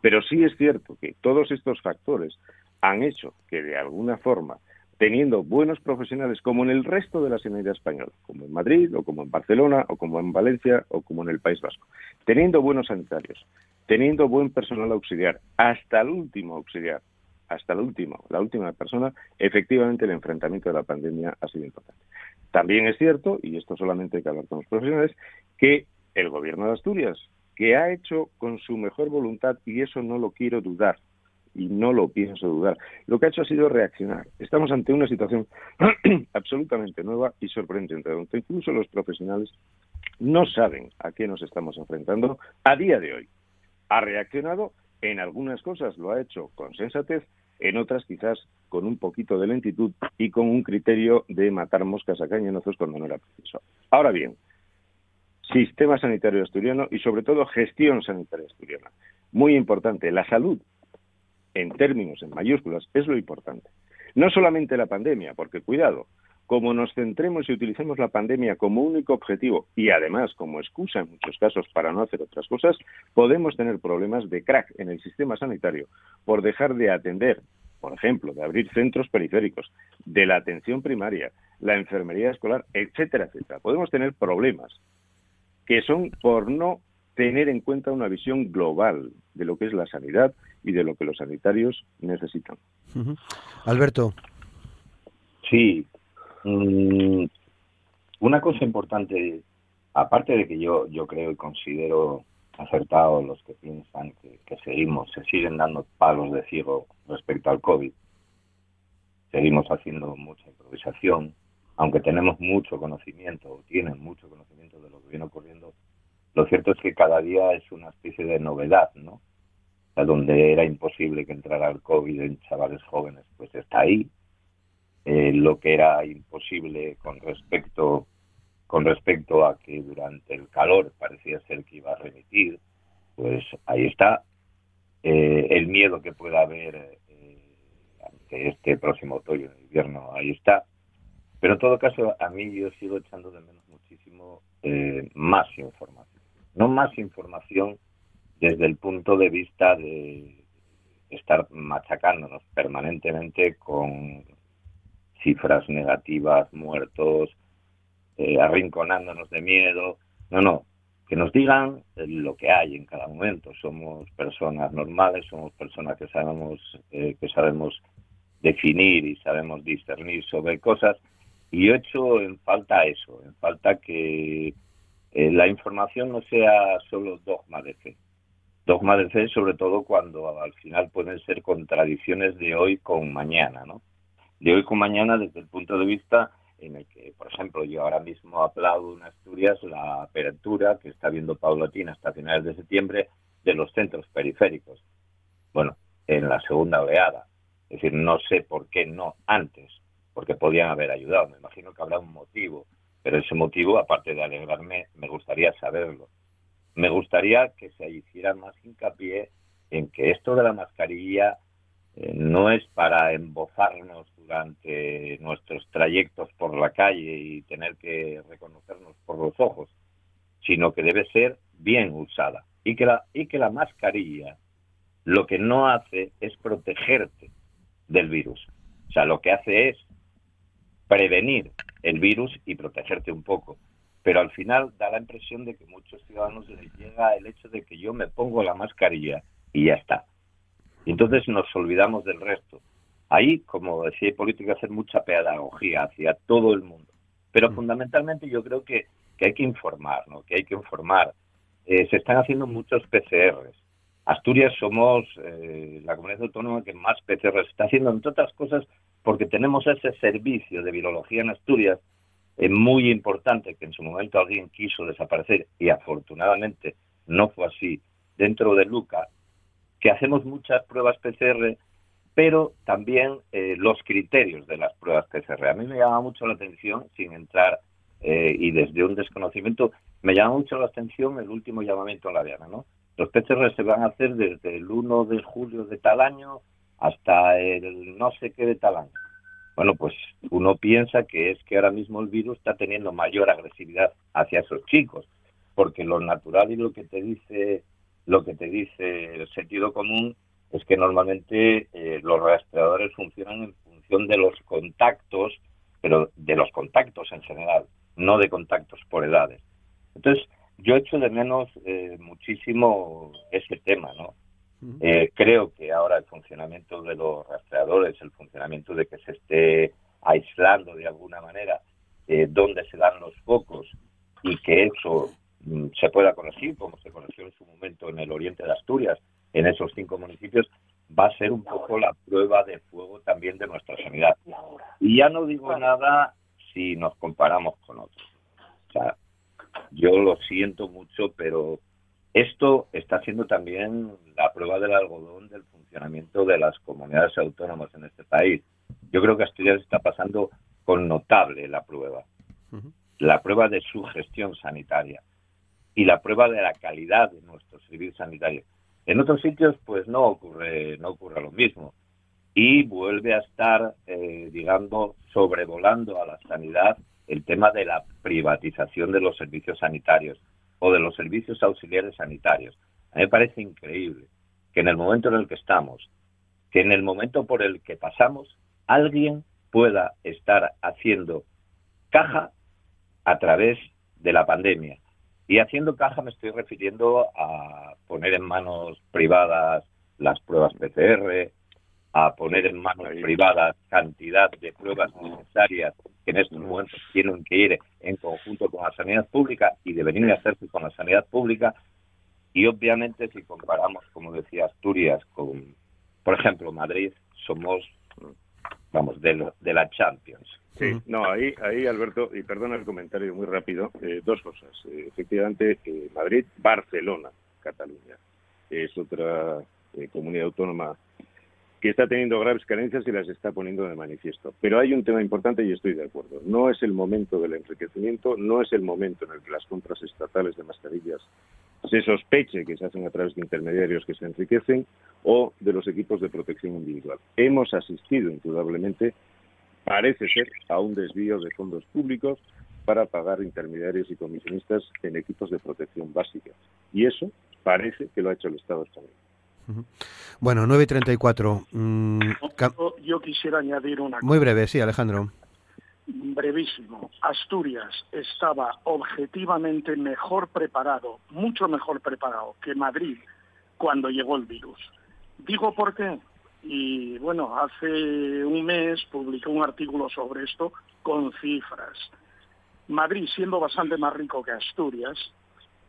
Pero sí es cierto que todos estos factores han hecho que de alguna forma, teniendo buenos profesionales como en el resto de la sanidad española, como en Madrid o como en Barcelona o como en Valencia o como en el País Vasco, teniendo buenos sanitarios, teniendo buen personal auxiliar, hasta el último auxiliar, hasta el último, la última persona, efectivamente el enfrentamiento de la pandemia ha sido importante. También es cierto, y esto solamente hay que hablar con los profesionales, que el gobierno de Asturias, que ha hecho con su mejor voluntad, y eso no lo quiero dudar, y no lo pienso dudar, lo que ha hecho ha sido reaccionar. Estamos ante una situación absolutamente nueva y sorprendente, donde incluso los profesionales no saben a qué nos estamos enfrentando a día de hoy. Ha reaccionado en algunas cosas, lo ha hecho con sensatez, en otras quizás con un poquito de lentitud y con un criterio de matar moscas a cañonazos cuando no era preciso. Ahora bien, sistema sanitario asturiano y sobre todo gestión sanitaria asturiana. Muy importante, la salud, en términos, en mayúsculas, es lo importante. No solamente la pandemia, porque cuidado, como nos centremos y utilicemos la pandemia como único objetivo y además como excusa en muchos casos para no hacer otras cosas, podemos tener problemas de crack en el sistema sanitario por dejar de atender, por ejemplo, de abrir centros periféricos, de la atención primaria, la enfermería escolar, etcétera, etcétera. Podemos tener problemas que son por no tener en cuenta una visión global de lo que es la sanidad y de lo que los sanitarios necesitan. Alberto. Sí, Mm, una cosa importante, aparte de que yo, yo creo y considero acertados los que piensan que, seguimos, se siguen dando palos de ciego respecto al COVID. Seguimos haciendo mucha improvisación, aunque tenemos mucho conocimiento, o tienen mucho conocimiento de lo que viene ocurriendo, lo cierto es que cada día es una especie de novedad, ¿no? O donde era imposible que entrara el COVID en chavales jóvenes, pues está ahí, eh, lo que era imposible con respecto con respecto a que durante el calor parecía ser que iba a remitir, pues ahí está. Eh, el miedo que pueda haber eh, ante este próximo otoño e invierno, ahí está. Pero en todo caso, a mí yo sigo echando de menos muchísimo más información. No más información desde el punto de vista de estar machacándonos permanentemente con cifras negativas, muertos, eh, arrinconándonos de miedo. No, no, que nos digan lo que hay en cada momento. Somos personas normales, somos personas que sabemos, eh, que sabemos definir y sabemos discernir sobre cosas. Y yo hecho en falta eso, en falta que eh, la información no sea solo dogma de fe. Dogma de fe sobre todo cuando al final pueden ser contradicciones de hoy con mañana, ¿no? de hoy con mañana desde el punto de vista en el que, por ejemplo, yo ahora mismo aplaudo en Asturias la apertura que está viendo paulatina hasta finales de septiembre de los centros periféricos. Bueno, en la segunda oleada. Es decir, no sé por qué no antes, porque podían haber ayudado. Me imagino que habrá un motivo, pero ese motivo, aparte de alegrarme, me gustaría saberlo. Me gustaría que se hiciera más hincapié en que esto de la mascarilla eh, no es para embozarnos durante nuestros trayectos por la calle y tener que reconocernos por los ojos, sino que debe ser bien usada. Y que la, y que la mascarilla lo que no hace es protegerte del virus. O sea, lo que hace es prevenir el virus y protegerte un poco. Pero al final da la impresión de que muchos ciudadanos les llega el hecho de que yo me pongo la mascarilla y ya está. Y entonces nos olvidamos del resto. Ahí, como decía hay político, hacer mucha pedagogía hacia todo el mundo. Pero mm. fundamentalmente yo creo que, que, hay que informar, ¿no? que hay que informar. Eh, se están haciendo muchos PCRs. Asturias somos eh, la comunidad autónoma que más PCRs está haciendo, entre otras cosas, porque tenemos ese servicio de virología en Asturias eh, muy importante que en su momento alguien quiso desaparecer y afortunadamente no fue así dentro de Luca, que hacemos muchas pruebas PCR, pero también eh, los criterios de las pruebas PCR. A mí me llama mucho la atención, sin entrar eh, y desde un desconocimiento, me llama mucho la atención el último llamamiento a la Diana, ¿no? Los PCR se van a hacer desde el 1 de julio de tal año hasta el no sé qué de tal año. Bueno, pues uno piensa que es que ahora mismo el virus está teniendo mayor agresividad hacia esos chicos, porque lo natural y lo que te dice lo que te dice el sentido común es que normalmente eh, los rastreadores funcionan en función de los contactos, pero de los contactos en general, no de contactos por edades. Entonces, yo echo de menos eh, muchísimo ese tema, ¿no? Eh, creo que ahora el funcionamiento de los rastreadores, el funcionamiento de que se esté aislando de alguna manera eh, dónde se dan los focos y que eso mm, se pueda conocer, como se conoció en su momento en el oriente de Asturias, en esos cinco municipios, va a ser un poco la prueba de fuego también de nuestra sanidad. Y ya no digo nada si nos comparamos con otros. O sea, yo lo siento mucho, pero esto está siendo también la prueba del algodón del funcionamiento de las comunidades autónomas en este país. Yo creo que Asturias está pasando con notable la prueba. La prueba de su gestión sanitaria y la prueba de la calidad de nuestros servicios sanitarios. En otros sitios, pues no ocurre, no ocurre lo mismo. Y vuelve a estar, eh, digamos, sobrevolando a la sanidad el tema de la privatización de los servicios sanitarios o de los servicios auxiliares sanitarios. A mí me parece increíble que en el momento en el que estamos, que en el momento por el que pasamos, alguien pueda estar haciendo caja a través de la pandemia. Y haciendo caja me estoy refiriendo a poner en manos privadas las pruebas PCR, a poner en manos privadas cantidad de pruebas necesarias que en estos momentos tienen que ir en conjunto con la sanidad pública y deberían hacerse con la sanidad pública. Y obviamente si comparamos, como decía Asturias, con, por ejemplo, Madrid, somos, vamos, de, de la Champions. Sí, no, ahí, ahí Alberto, y perdona el comentario muy rápido, eh, dos cosas. Eh, efectivamente, eh, Madrid, Barcelona, Cataluña, es otra comunidad autónoma que está teniendo graves carencias y las está poniendo de manifiesto. Pero hay un tema importante y estoy de acuerdo. No es el momento del enriquecimiento, no es el momento en el que las compras estatales de mascarillas se sospeche que se hacen a través de intermediarios que se enriquecen o de los equipos de protección individual. Hemos asistido, indudablemente, parece ser, a un desvío de fondos públicos para pagar intermediarios y comisionistas en equipos de protección básica. Y eso parece que lo ha hecho el Estado español. Bueno, 9.34. Mm, yo, quisiera añadir una cosa. Muy breve, sí, Alejandro. Brevísimo. Asturias estaba objetivamente mejor preparado, mucho mejor preparado que Madrid cuando llegó el virus. Digo por qué. Y bueno, hace un mes publiqué un artículo sobre esto con cifras. Madrid, siendo bastante más rico que Asturias,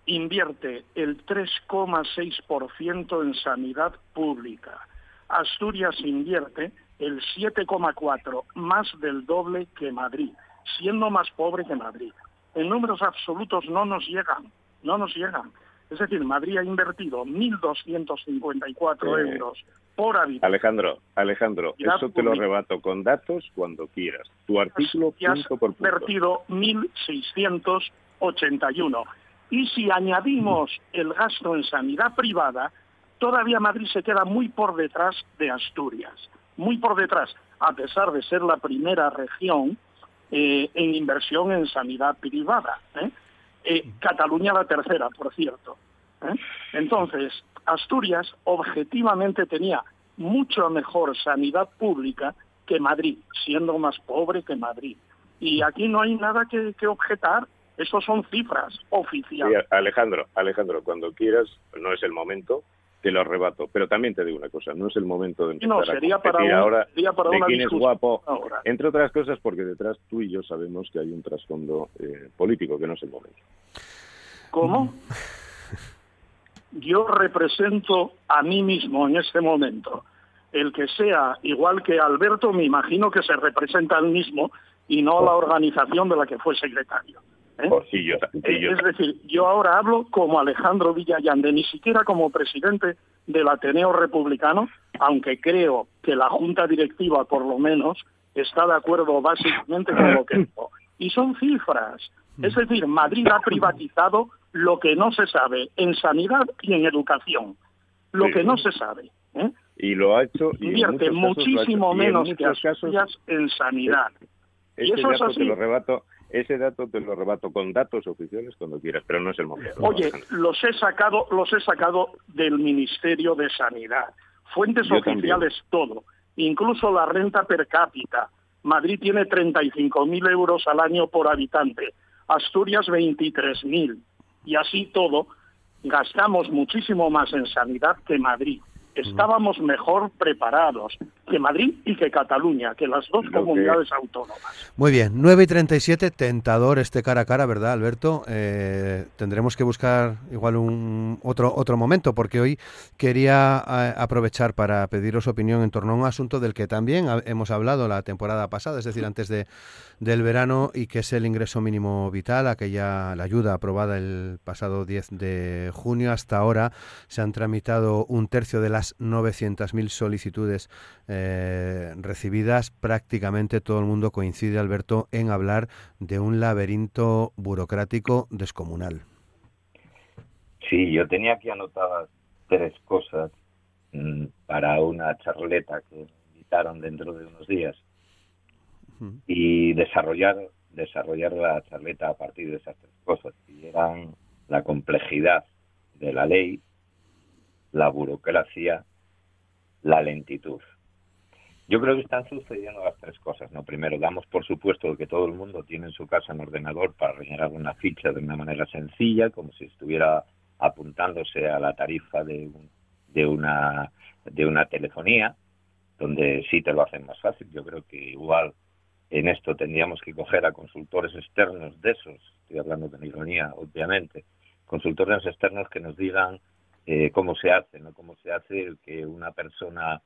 invierte el 3,6% en sanidad pública. Asturias invierte el 7,4%, más del doble que Madrid, siendo más pobre que Madrid. En números absolutos no nos llegan, no nos llegan. Es decir, Madrid ha invertido 1.254 euros por habitante. Alejandro, Alejandro, eso te lo rebato con datos cuando quieras. Tu artículo punto por punto. Ha invertido 1.681. Y si añadimos el gasto en sanidad privada, todavía Madrid se queda muy por detrás de Asturias, muy por detrás, a pesar de ser la primera región eh, en inversión en sanidad privada. ¿eh? Eh, Cataluña la tercera, por cierto. Entonces, Asturias objetivamente tenía mucho mejor sanidad pública que Madrid, siendo más pobre que Madrid. Y aquí no hay nada que, objetar. Eso son cifras oficiales. Alejandro, Alejandro, cuando quieras, no es el momento, te lo arrebato. Pero también te digo una cosa, no es el momento de empezar no, sería para ahora para de quién es guapo. Entre otras cosas porque detrás tú y yo sabemos que hay un trasfondo eh, político, que no es el momento. ¿Cómo? Yo represento a mí mismo en este momento. El que sea igual que Alberto, me imagino que se representa al mismo y no la organización de la que fue secretario. ¿Eh? Es decir, yo ahora hablo como Alejandro Villallande, ni siquiera como presidente del Ateneo Republicano, aunque creo que la Junta Directiva, por lo menos, está de acuerdo básicamente con lo que Y son cifras. Es decir, Madrid ha privatizado lo que no se sabe en sanidad y en educación. Lo que no se sabe. ¿eh? Y lo ha hecho. Invierte muchísimo menos que Asturias en sanidad. y eso es así. lo rebato ese dato te lo rebato con datos oficiales cuando quieras, pero no es el momento. Oye, los he sacado, los he sacado del Ministerio de Sanidad. Fuentes oficiales todo, incluso la renta per cápita. Madrid tiene 35.000 euros al año por habitante, Asturias 23.000. Y así todo, gastamos muchísimo más en sanidad que Madrid estábamos mejor preparados que Madrid y que Cataluña, que las dos comunidades autónomas. Muy bien, 9 y 37, tentador este cara a cara, ¿verdad, Alberto? Eh, tendremos que buscar igual un otro, otro momento, porque hoy quería eh, aprovechar para pediros opinión en torno a un asunto del que también hemos hablado la temporada pasada, es decir, antes de, del verano, y que es el ingreso mínimo vital, aquella la ayuda aprobada el pasado 10 de junio. Hasta ahora se han tramitado un tercio de la 900.000 solicitudes eh, recibidas, prácticamente todo el mundo coincide, Alberto, en hablar de un laberinto burocrático descomunal. Sí, yo tenía aquí anotadas tres cosas mm, para una charleta que me invitaron dentro de unos días y desarrollar desarrollar la charleta a partir de esas tres cosas, y eran la complejidad de la ley, la burocracia, la lentitud. Yo creo que están sucediendo las tres cosas. ¿no? Primero, damos por supuesto que todo el mundo tiene en su casa un ordenador para rellenar una ficha de una manera sencilla, como si estuviera apuntándose a la tarifa de, de, una, de una telefonía, donde sí te lo hacen más fácil. Yo creo que igual en esto tendríamos que coger a consultores externos de esos, estoy hablando de ironía, obviamente, consultores externos que nos digan eh, cómo se hace, ¿no? Cómo se hace que una persona,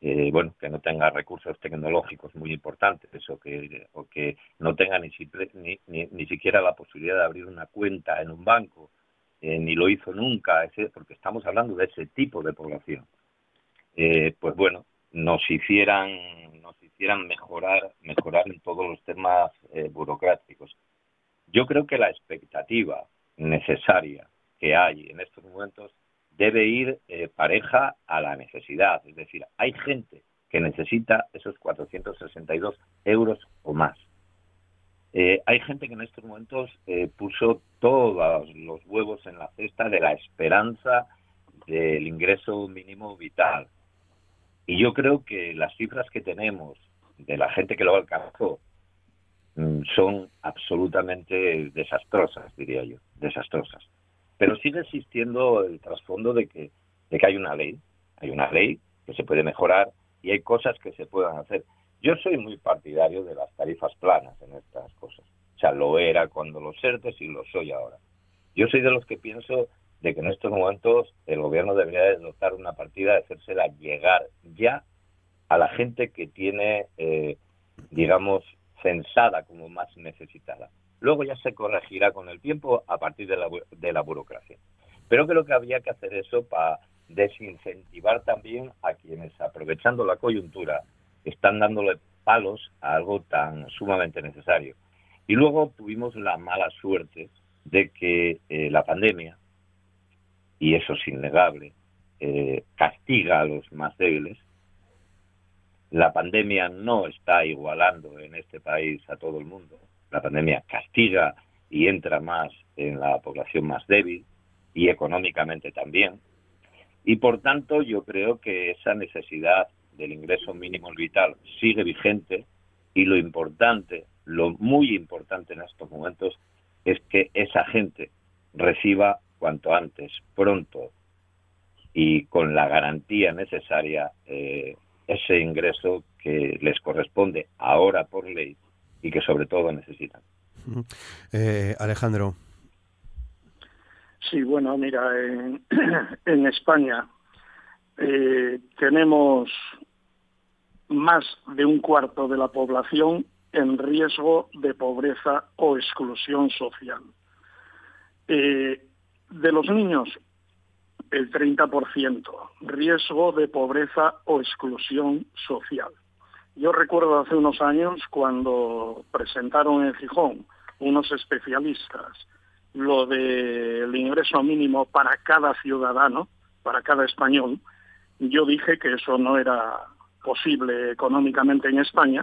eh, bueno, que no tenga recursos tecnológicos muy importantes o que, o que no tenga ni, ni, ni, siquiera la posibilidad de abrir una cuenta en un banco, eh, ni lo hizo nunca, ese, porque estamos hablando de ese tipo de población. pues bueno, nos hicieran, nos hicieran mejorar, mejorar en todos los temas burocráticos. Yo creo que la expectativa necesaria que hay en estos momentos debe ir eh, pareja a la necesidad. Es decir, hay gente que necesita esos 462 euros o más. Eh, hay gente que en estos momentos eh, puso todos los huevos en la cesta de la esperanza del ingreso mínimo vital. Y yo creo que las cifras que tenemos de la gente que lo alcanzó mm, son absolutamente desastrosas, diría yo, desastrosas. Pero sigue existiendo el trasfondo de que, hay una ley, hay una ley que se puede mejorar y hay cosas que se puedan hacer. Yo soy muy partidario de las tarifas planas en estas cosas. O sea, lo era cuando los ERTES y lo soy ahora. Yo soy de los que pienso de que en estos momentos el gobierno debería de dotar una partida de hacérsela llegar ya a la gente que tiene, eh, digamos, censada como más necesitada. Luego ya se corregirá con el tiempo a partir de la, de la burocracia. Pero creo que había que hacer eso para desincentivar también a quienes, aprovechando la coyuntura, están dándole palos a algo tan sumamente necesario. Y luego tuvimos la mala suerte de que eh, la pandemia, y eso es innegable, eh, castiga a los más débiles. La pandemia no está igualando en este país a todo el mundo. La pandemia castiga y entra más en la población más débil y económicamente también. Y por tanto yo creo que esa necesidad del ingreso mínimo vital sigue vigente y lo importante, lo muy importante en estos momentos es que esa gente reciba cuanto antes, pronto y con la garantía necesaria eh, ese ingreso que les corresponde ahora por ley y que sobre todo necesitan. Eh, Alejandro. Sí, bueno, mira, en, en España eh, tenemos más de un cuarto de la población en riesgo de pobreza o exclusión social. Eh, de los niños, el 30%, riesgo de pobreza o exclusión social. Yo recuerdo hace unos años cuando presentaron en Gijón unos especialistas lo del ingreso mínimo para cada ciudadano, para cada español, yo dije que eso no era posible económicamente en España,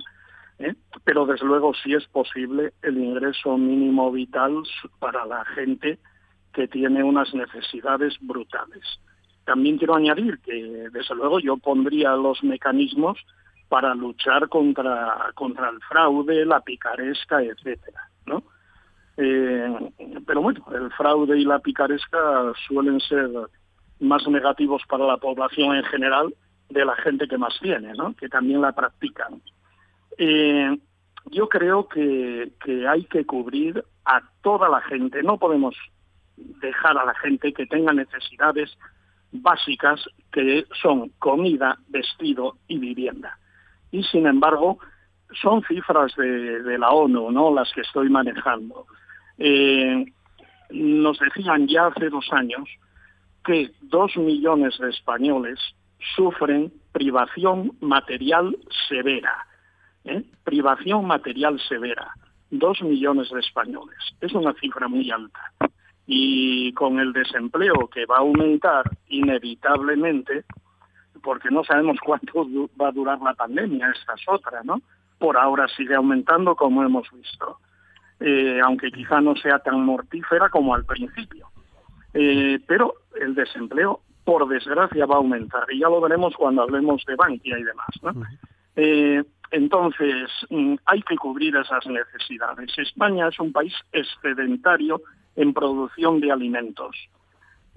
¿eh? pero desde luego sí es posible el ingreso mínimo vital para la gente que tiene unas necesidades brutales. También quiero añadir que desde luego yo pondría los mecanismos para luchar contra, contra el fraude, la picaresca, etcétera, ¿no? Eh, pero bueno, el fraude y la picaresca suelen ser más negativos para la población en general de la gente que más tiene, ¿no? que también la practican. Eh, yo creo que, que hay que cubrir a toda la gente. No podemos dejar a la gente que tenga necesidades básicas que son comida, vestido y vivienda. Y sin embargo, son cifras de, la ONU, ¿no? Las que estoy manejando. Eh, nos decían ya hace dos años que dos millones de españoles sufren privación material severa. ¿eh? Privación material severa. Dos millones de españoles. Es una cifra muy alta. Y con el desempleo que va a aumentar inevitablemente, porque no sabemos cuánto va a durar la pandemia, esta es otra, ¿no? Por ahora sigue aumentando como hemos visto, eh, aunque quizá no sea tan mortífera como al principio. Eh, pero el desempleo por desgracia va a aumentar y ya lo veremos cuando hablemos de Bankia y demás. ¿no? Eh, entonces, mm, hay que cubrir esas necesidades. España es un país excedentario en producción de alimentos,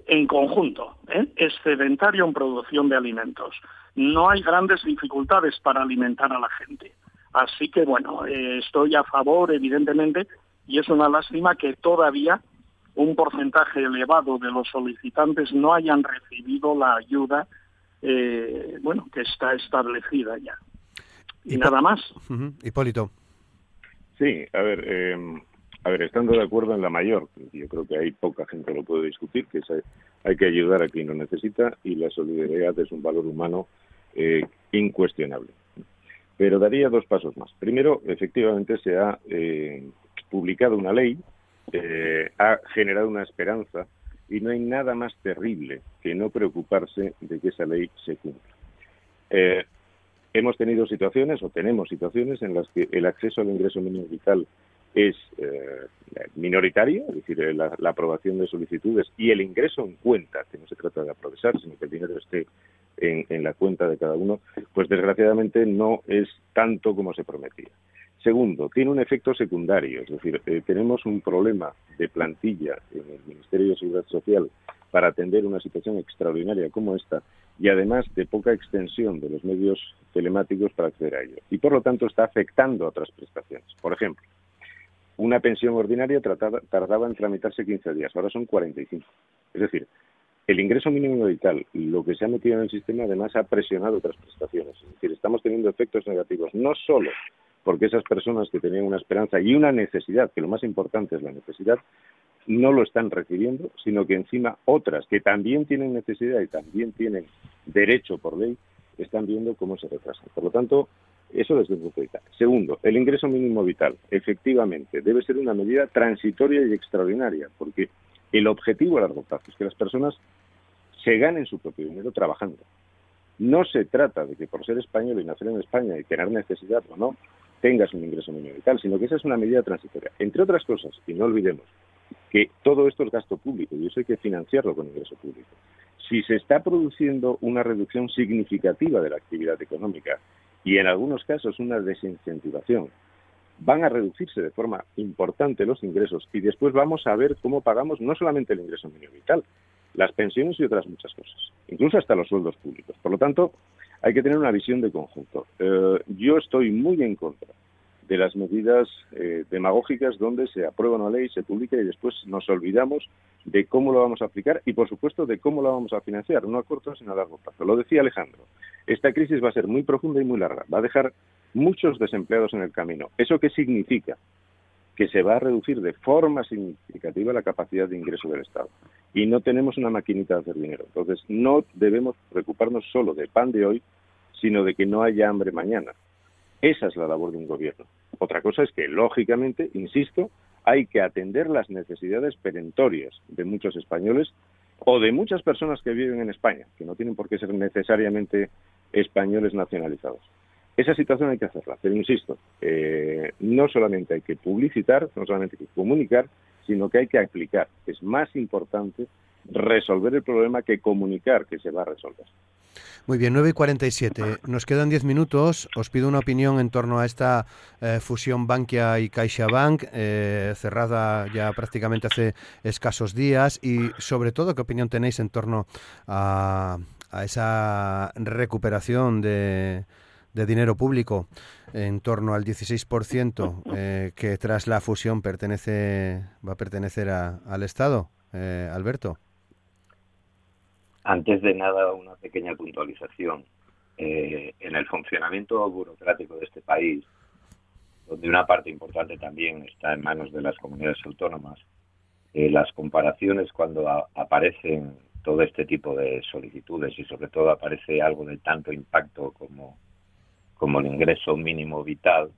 en conjunto, ¿eh? excedentario en producción de alimentos. No hay grandes dificultades para alimentar a la gente. Así que, bueno, eh, estoy a favor, evidentemente, y es una lástima que todavía un porcentaje elevado de los solicitantes no hayan recibido la ayuda eh, bueno que está establecida ya y nada más Hipólito sí a ver eh, a ver estando de acuerdo en la mayor yo creo que hay poca gente que lo puede discutir que hay que ayudar a quien lo necesita y la solidaridad es un valor humano eh, incuestionable pero daría dos pasos más primero efectivamente se ha publicado una ley eh, ha generado una esperanza y no hay nada más terrible que no preocuparse de que esa ley se cumpla. Eh, hemos tenido situaciones o tenemos situaciones en las que el acceso al ingreso mínimo vital es eh, minoritario, es decir, la, aprobación de solicitudes y el ingreso en cuenta, que no se trata de aprovechar, sino que el dinero esté en, en la cuenta de cada uno, pues desgraciadamente no es tanto como se prometía. Segundo, tiene un efecto secundario, es decir, eh, tenemos un problema de plantilla en el Ministerio de Seguridad Social para atender una situación extraordinaria como esta y además de poca extensión de los medios telemáticos para acceder a ello. Y por lo tanto está afectando a otras prestaciones. Por ejemplo, una pensión ordinaria tardaba en tramitarse 15 días, ahora son 45. Es decir, el ingreso mínimo vital, lo que se ha metido en el sistema, además ha presionado otras prestaciones. Es decir, estamos teniendo efectos negativos no solo porque esas personas que tenían una esperanza y una necesidad, que lo más importante es la necesidad, no lo están recibiendo, sino que encima otras que también tienen necesidad y también tienen derecho por ley, están viendo cómo se retrasan. Por lo tanto, eso desde el punto de vista. Segundo, el ingreso mínimo vital, efectivamente, debe ser una medida transitoria y extraordinaria, porque el objetivo a largo plazo es que las personas se ganen su propio dinero trabajando. No se trata de que por ser español y nacer en España y tener necesidad o no, tengas un ingreso mínimo vital, sino que esa es una medida transitoria. Entre otras cosas, y no olvidemos que todo esto es gasto público y eso hay que financiarlo con ingreso público. Si se está produciendo una reducción significativa de la actividad económica y en algunos casos una desincentivación, van a reducirse de forma importante los ingresos y después vamos a ver cómo pagamos no solamente el ingreso mínimo vital, las pensiones y otras muchas cosas, incluso hasta los sueldos públicos. Por lo tanto, hay que tener una visión de conjunto. Eh, yo estoy muy en contra de las medidas eh, demagógicas donde se aprueba una ley, se publica y después nos olvidamos de cómo lo vamos a aplicar y, por supuesto, de cómo lo vamos a financiar, no a corto sino a largo plazo. Lo decía Alejandro, esta crisis va a ser muy profunda y muy larga, va a dejar muchos desempleados en el camino. ¿Eso qué significa? Que se va a reducir de forma significativa la capacidad de ingreso del Estado. Y no tenemos una maquinita de hacer dinero. Entonces, no debemos preocuparnos solo de pan de hoy, sino de que no haya hambre mañana. Esa es la labor de un gobierno. Otra cosa es que, lógicamente, insisto, hay que atender las necesidades perentorias de muchos españoles o de muchas personas que viven en España, que no tienen por qué ser necesariamente españoles nacionalizados. Esa situación hay que hacerla, pero insisto, eh, no solamente hay que publicitar, no solamente hay que comunicar, sino que hay que aplicar. Es más importante resolver el problema que comunicar que se va a resolver. Muy bien, 9 y 47. Nos quedan 10 minutos. Os pido una opinión en torno a esta eh, fusión Bankia y CaixaBank, eh, cerrada ya prácticamente hace escasos días, y sobre todo, ¿qué opinión tenéis en torno a esa recuperación de, de dinero público en torno al 16% eh, que tras la fusión pertenece va a pertenecer al Estado, eh, Alberto. Antes de nada, una pequeña puntualización. Eh, en el funcionamiento burocrático de este país, donde una parte importante también está en manos de las comunidades autónomas, las comparaciones cuando aparecen todo este tipo de solicitudes y sobre todo aparece algo de tanto impacto como como el ingreso mínimo vital,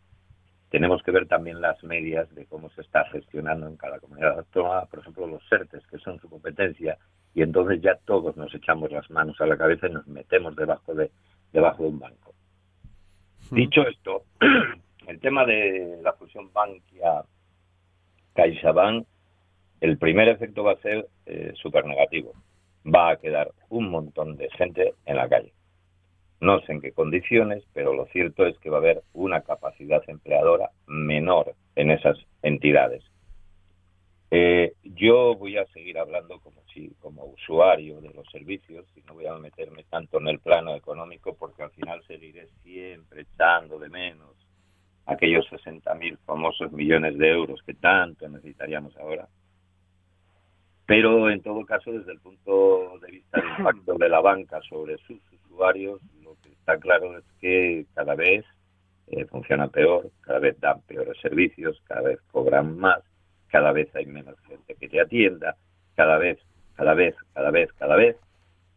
tenemos que ver también las medias de cómo se está gestionando en cada comunidad autónoma, por ejemplo, los CERTES, que son su competencia, y entonces ya todos nos echamos las manos a la cabeza y nos metemos debajo de, debajo de un banco. Dicho esto, el tema de la fusión Bankia-CaixaBank, el primer efecto va a ser eh, súper negativo. Va a quedar un montón de gente en la calle. No sé en qué condiciones, pero lo cierto es que va a haber una capacidad empleadora menor en esas entidades. Eh, yo voy a seguir hablando como si, como usuario de los servicios y no voy a meterme tanto en el plano económico porque al final seguiré siempre echando de menos aquellos 60.000 famosos millones de euros que tanto necesitaríamos ahora. Pero en todo caso, desde el punto de vista del impacto de la banca sobre sus usuarios, está claro es que cada vez eh, funciona peor, cada vez dan peores servicios, cada vez cobran más, cada vez hay menos gente que te atienda, cada vez, cada vez, cada vez, cada vez.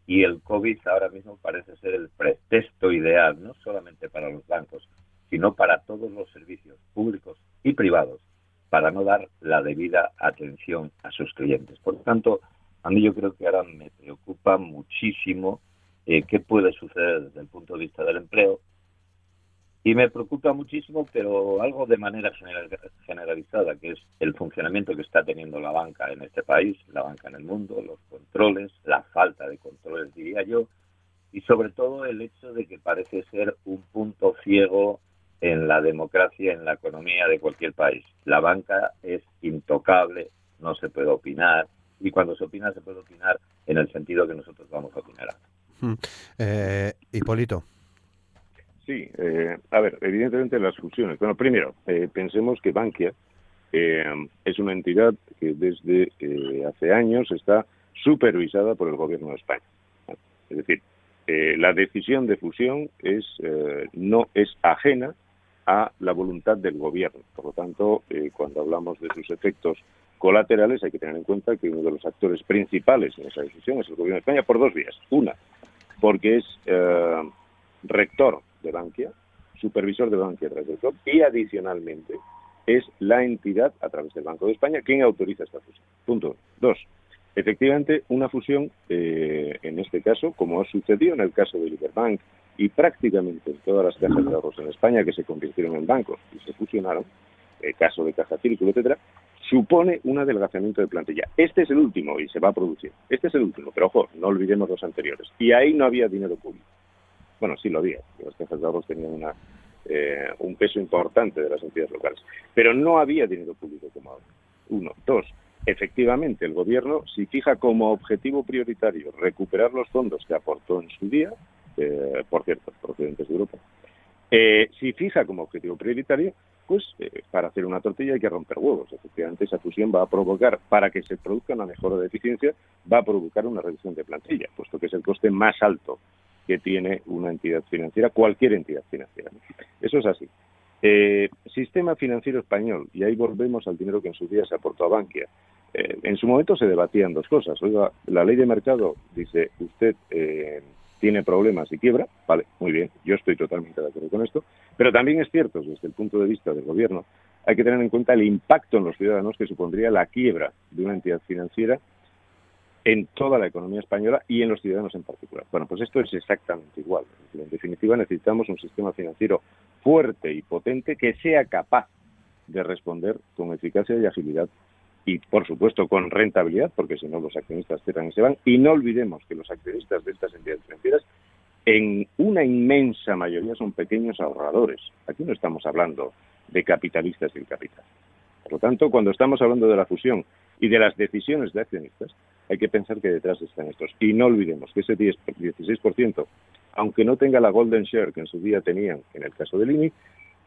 Y el COVID ahora mismo parece ser el pretexto ideal, no solamente para los bancos, sino para todos los servicios públicos y privados, para no dar la debida atención a sus clientes. Por lo tanto, a mí yo creo que ahora me preocupa muchísimo eh, qué puede suceder desde el punto de vista del empleo. Y me preocupa muchísimo, pero algo de manera generalizada, que es el funcionamiento que está teniendo la banca en este país, la banca en el mundo, los controles, la falta de controles, diría yo, y sobre todo el hecho de que parece ser un punto ciego en la democracia, en la economía de cualquier país. La banca es intocable, no se puede opinar, y cuando se opina se puede opinar en el sentido que nosotros vamos a opinar. Mm. Eh, Hipólito. Sí, eh, a ver, evidentemente las fusiones. Bueno, primero, eh, pensemos que Bankia eh, es una entidad que desde hace años está supervisada por el gobierno de España. Es decir, la decisión de fusión es no es ajena a la voluntad del gobierno. Por lo tanto, cuando hablamos de sus efectos colaterales, hay que tener en cuenta que uno de los actores principales en esa decisión es el gobierno de España por dos vías. Una, porque es eh, rector de Bankia, supervisor de Bankia a través del COP y adicionalmente es la entidad a través del Banco de España quien autoriza esta fusión. Punto Dos, efectivamente una fusión, eh, en este caso, como sucedió en el caso de Liberbank y prácticamente en todas las cajas de ahorros en España que se convirtieron en bancos y se fusionaron, el caso de Caja Círculo, etcétera, supone un adelgazamiento de plantilla. Este es el último y se va a producir. Este es el último, pero ojo, no olvidemos los anteriores. Y ahí no había dinero público. Bueno, sí lo había. Las cajas de ahorros tenían una, eh, un peso importante de las entidades locales. Pero no había dinero público como ahora. Uno. Dos. Efectivamente, el Gobierno, si fija como objetivo prioritario recuperar los fondos que aportó en su día, eh, por cierto, procedentes de Europa, eh, si fija como objetivo prioritario pues eh, para hacer una tortilla hay que romper huevos. Efectivamente, esa fusión va a provocar, para que se produzca una mejora de eficiencia, va a provocar una reducción de plantilla, puesto que es el coste más alto que tiene una entidad financiera, cualquier entidad financiera. Eso es así. Eh, sistema financiero español, y ahí volvemos al dinero que en su día se aportó a Bankia. Eh, en su momento se debatían dos cosas. Oiga, la ley de mercado dice, usted tiene problemas y quiebra, vale, muy bien, yo estoy totalmente de acuerdo con esto, pero también es cierto, desde el punto de vista del gobierno, hay que tener en cuenta el impacto en los ciudadanos que supondría la quiebra de una entidad financiera en toda la economía española y en los ciudadanos en particular. Bueno, pues esto es exactamente igual. En definitiva, necesitamos un sistema financiero fuerte y potente que sea capaz de responder con eficacia y agilidad y, por supuesto, con rentabilidad, porque si no los accionistas cierran y se van. Y no olvidemos que los accionistas de estas entidades financieras, en una inmensa mayoría, son pequeños ahorradores. Aquí no estamos hablando de capitalistas sin capital. Por lo tanto, cuando estamos hablando de la fusión y de las decisiones de accionistas, hay que pensar que detrás están estos. Y no olvidemos que ese 10, 16%, aunque no tenga la golden share que en su día tenían en el caso del INI,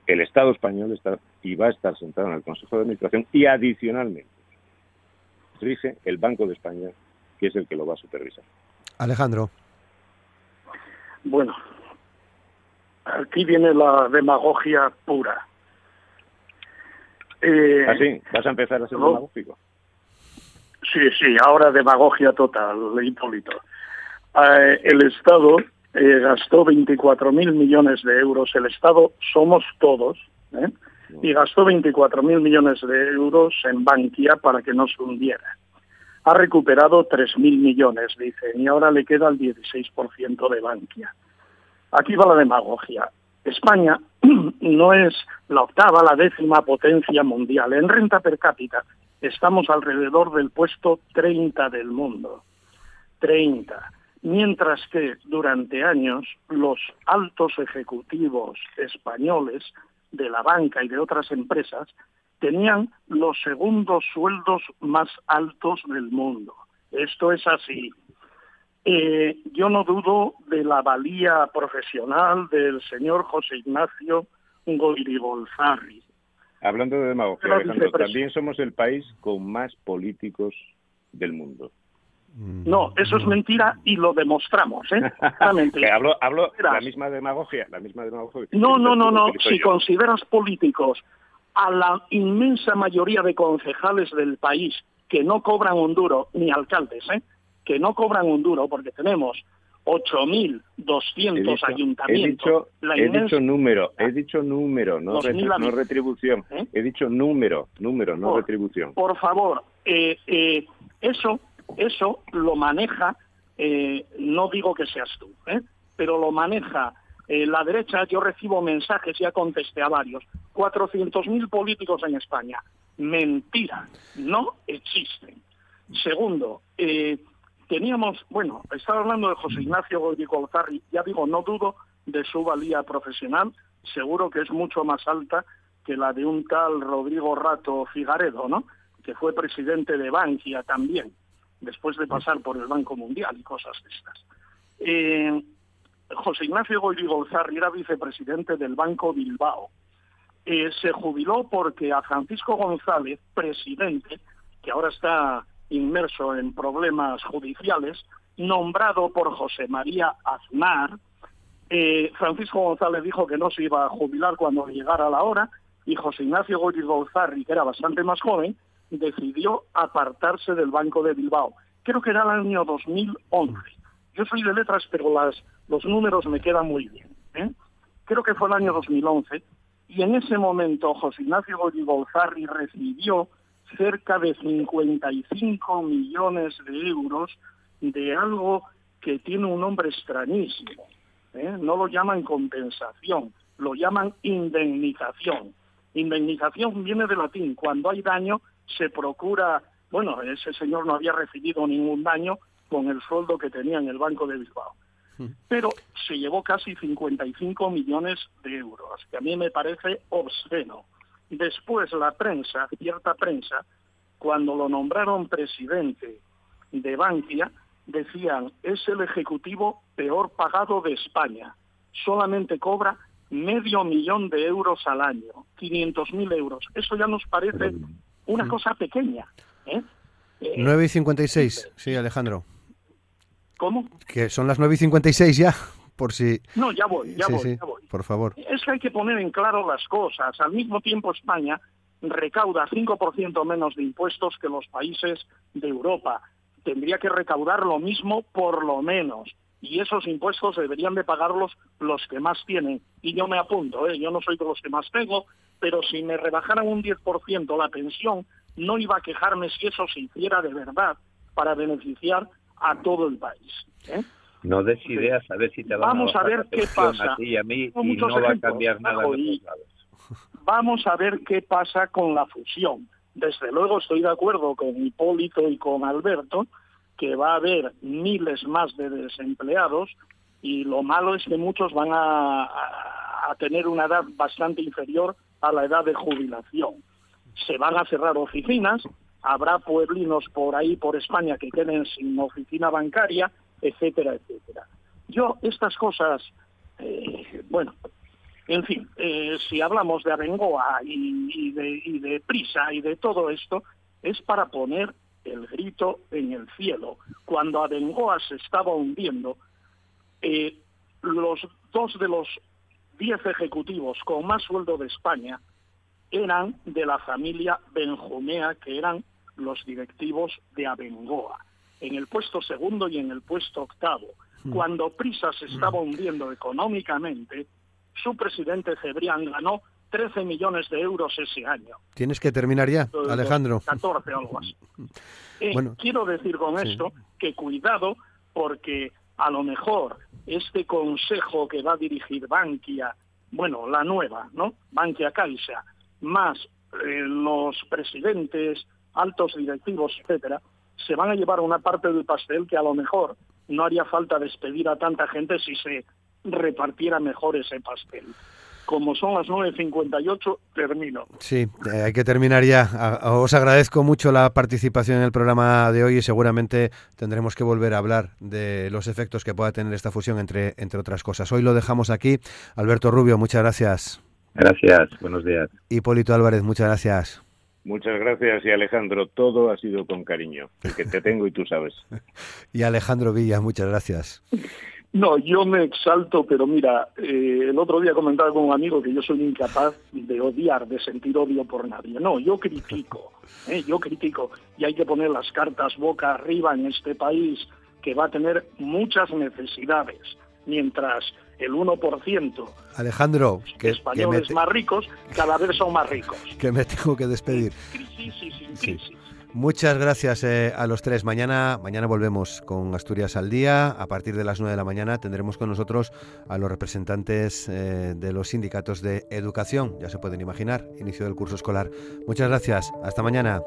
el Estado español está y va a estar sentado en el Consejo de Administración y adicionalmente rige el Banco de España, que es el que lo va a supervisar. Alejandro. Bueno, aquí viene la demagogia pura. Eh, ¿Ah, sí? ¿Vas a empezar a ser demagógico? Sí, sí, ahora demagogia total, Hipólito. Eh, el Estado eh, gastó 24 mil millones de euros. El Estado somos todos, ¿eh? y gastó 24.000 millones de euros en Bankia para que no se hundiera. Ha recuperado 3.000 millones, dicen, y ahora le queda el 16% de Bankia. Aquí va la demagogia. España no es la octava, la décima potencia mundial. En renta per cápita estamos alrededor del puesto 30 del mundo. 30. Mientras que durante años los altos ejecutivos españoles de la banca y de otras empresas tenían los segundos sueldos más altos del mundo. Esto es así. Eh, yo no dudo de la valía profesional del señor José Ignacio Goiribolzarri. Hablando de demagogia, también somos el país con más políticos del mundo. No, eso es mentira y lo demostramos, ¿eh? hablo, hablo la misma demagogia, la misma demagogia. No, no, no, no. Si consideras políticos a la inmensa mayoría de concejales del país que no cobran un duro, ni alcaldes, ¿eh? Que no cobran un duro, porque tenemos 8.200 ayuntamientos. He dicho, número, he dicho número, no, no retribución. ¿Eh? He dicho número, número, no retribución. Por favor, eh, eh, eso eso lo maneja, eh, no digo que seas tú, ¿eh? pero lo maneja eh, la derecha. Yo recibo mensajes, ya contesté a varios. 400.000 políticos en España. Mentira, no existen. Segundo, teníamos, bueno, estaba hablando de José Ignacio Goyrico ya digo, no dudo de su valía profesional, seguro que es mucho más alta que la de un tal Rodrigo Rato Figaredo, ¿no? que fue presidente de Bankia también después de pasar por el Banco Mundial y cosas de estas. Eh, José Ignacio Goyri Golzarri era vicepresidente del Banco Bilbao. Eh, se jubiló porque a Francisco González, presidente, que ahora está inmerso en problemas judiciales, nombrado por José María Aznar, eh, Francisco González dijo que no se iba a jubilar cuando llegara la hora y José Ignacio Goyri Golzarri, que era bastante más joven, decidió apartarse del Banco de Bilbao. Creo que era el año 2011. Yo soy de letras, pero las, los números me quedan muy bien. ¿eh? Creo que fue el año 2011. Y en ese momento José Ignacio Golzarri recibió cerca de 55 millones de euros de algo que tiene un nombre extrañísimo. ¿eh? No lo llaman compensación, lo llaman indemnización. Indemnización viene de latín. Cuando hay daño, se procura, bueno, ese señor no había recibido ningún daño con el sueldo que tenía en el Banco de Bilbao. Pero se llevó casi 55 millones de euros, que a mí me parece obsceno. Después la prensa, cierta prensa, cuando lo nombraron presidente de Bankia, decían, es el ejecutivo peor pagado de España. Solamente cobra medio millón de euros al año, 500 mil euros. Eso ya nos parece una cosa pequeña. ¿eh? 9 y 56, sí, Alejandro. ¿Cómo? Que son las 9 y 56 ya, por si... No, ya voy, ya, voy, ya voy. Por favor. Es que hay que poner en claro las cosas. Al mismo tiempo España recauda 5% menos de impuestos que los países de Europa. Tendría que recaudar lo mismo por lo menos. Y esos impuestos deberían de pagarlos los que más tienen. Y yo me apunto, ¿eh? yo no soy de los que más tengo, pero si me rebajaran un 10% la pensión, no iba a quejarme si eso se hiciera de verdad para beneficiar a todo el país. ¿eh? No des ideas a ver si te Vamos a, ver qué pasa. A ti y a mí y no va a cambiar nada. Vamos a ver qué pasa con la fusión. Desde luego estoy de acuerdo con Hipólito y con Alberto que va a haber miles más de desempleados y lo malo es que muchos van a, a, a tener una edad bastante inferior a la edad de jubilación. Se van a cerrar oficinas, habrá pueblinos por ahí, por España, que queden sin oficina bancaria, etcétera, etcétera. Yo estas cosas, eh, bueno, en fin, eh, si hablamos de Abengoa y, de prisa y de todo esto, es para poner el grito en el cielo. Cuando Abengoa se estaba hundiendo, eh, los dos de los diez ejecutivos con más sueldo de España eran de la familia Benjumea, que eran los directivos de Abengoa, en el puesto segundo y en el puesto octavo. Cuando Prisa se estaba hundiendo económicamente, su presidente Cebrián ganó 13 millones de euros ese año. Tienes que terminar ya, Alejandro. 14 algo así. Eh, bueno, quiero decir con sí. esto que cuidado porque a lo mejor este consejo que va a dirigir Bankia, bueno, la nueva, ¿no? Bankia Caixa, más eh, los presidentes, altos directivos, etcétera, se van a llevar una parte del pastel que a lo mejor no haría falta despedir a tanta gente si se repartiera mejor ese pastel. Como son las 9.58, termino. Sí, eh, hay que terminar ya. Os agradezco mucho la participación en el programa de hoy y seguramente tendremos que volver a hablar de los efectos que pueda tener esta fusión, entre, entre otras cosas. Hoy lo dejamos aquí. Alberto Rubio, muchas gracias. Gracias, buenos días. Hipólito Álvarez, muchas gracias. Muchas gracias y Alejandro, todo ha sido con cariño, el que te tengo y tú sabes. y Alejandro Villa, muchas gracias. No, yo me exalto, pero mira, eh, el otro día comentaba con un amigo que yo soy incapaz de odiar, de sentir odio por nadie. No, yo critico, eh, yo critico. Y hay que poner las cartas boca arriba en este país que va a tener muchas necesidades, mientras el 1% Alejandro, que, españoles que más ricos cada vez son más ricos. Que me tengo que despedir. Crisis y sin crisis. Sí. Muchas gracias eh, a los tres. Mañana, mañana volvemos con Asturias al día. A partir de las 9 de la mañana tendremos con nosotros a los representantes eh, de los sindicatos de educación. Ya se pueden imaginar, inicio del curso escolar. Muchas gracias. Hasta mañana.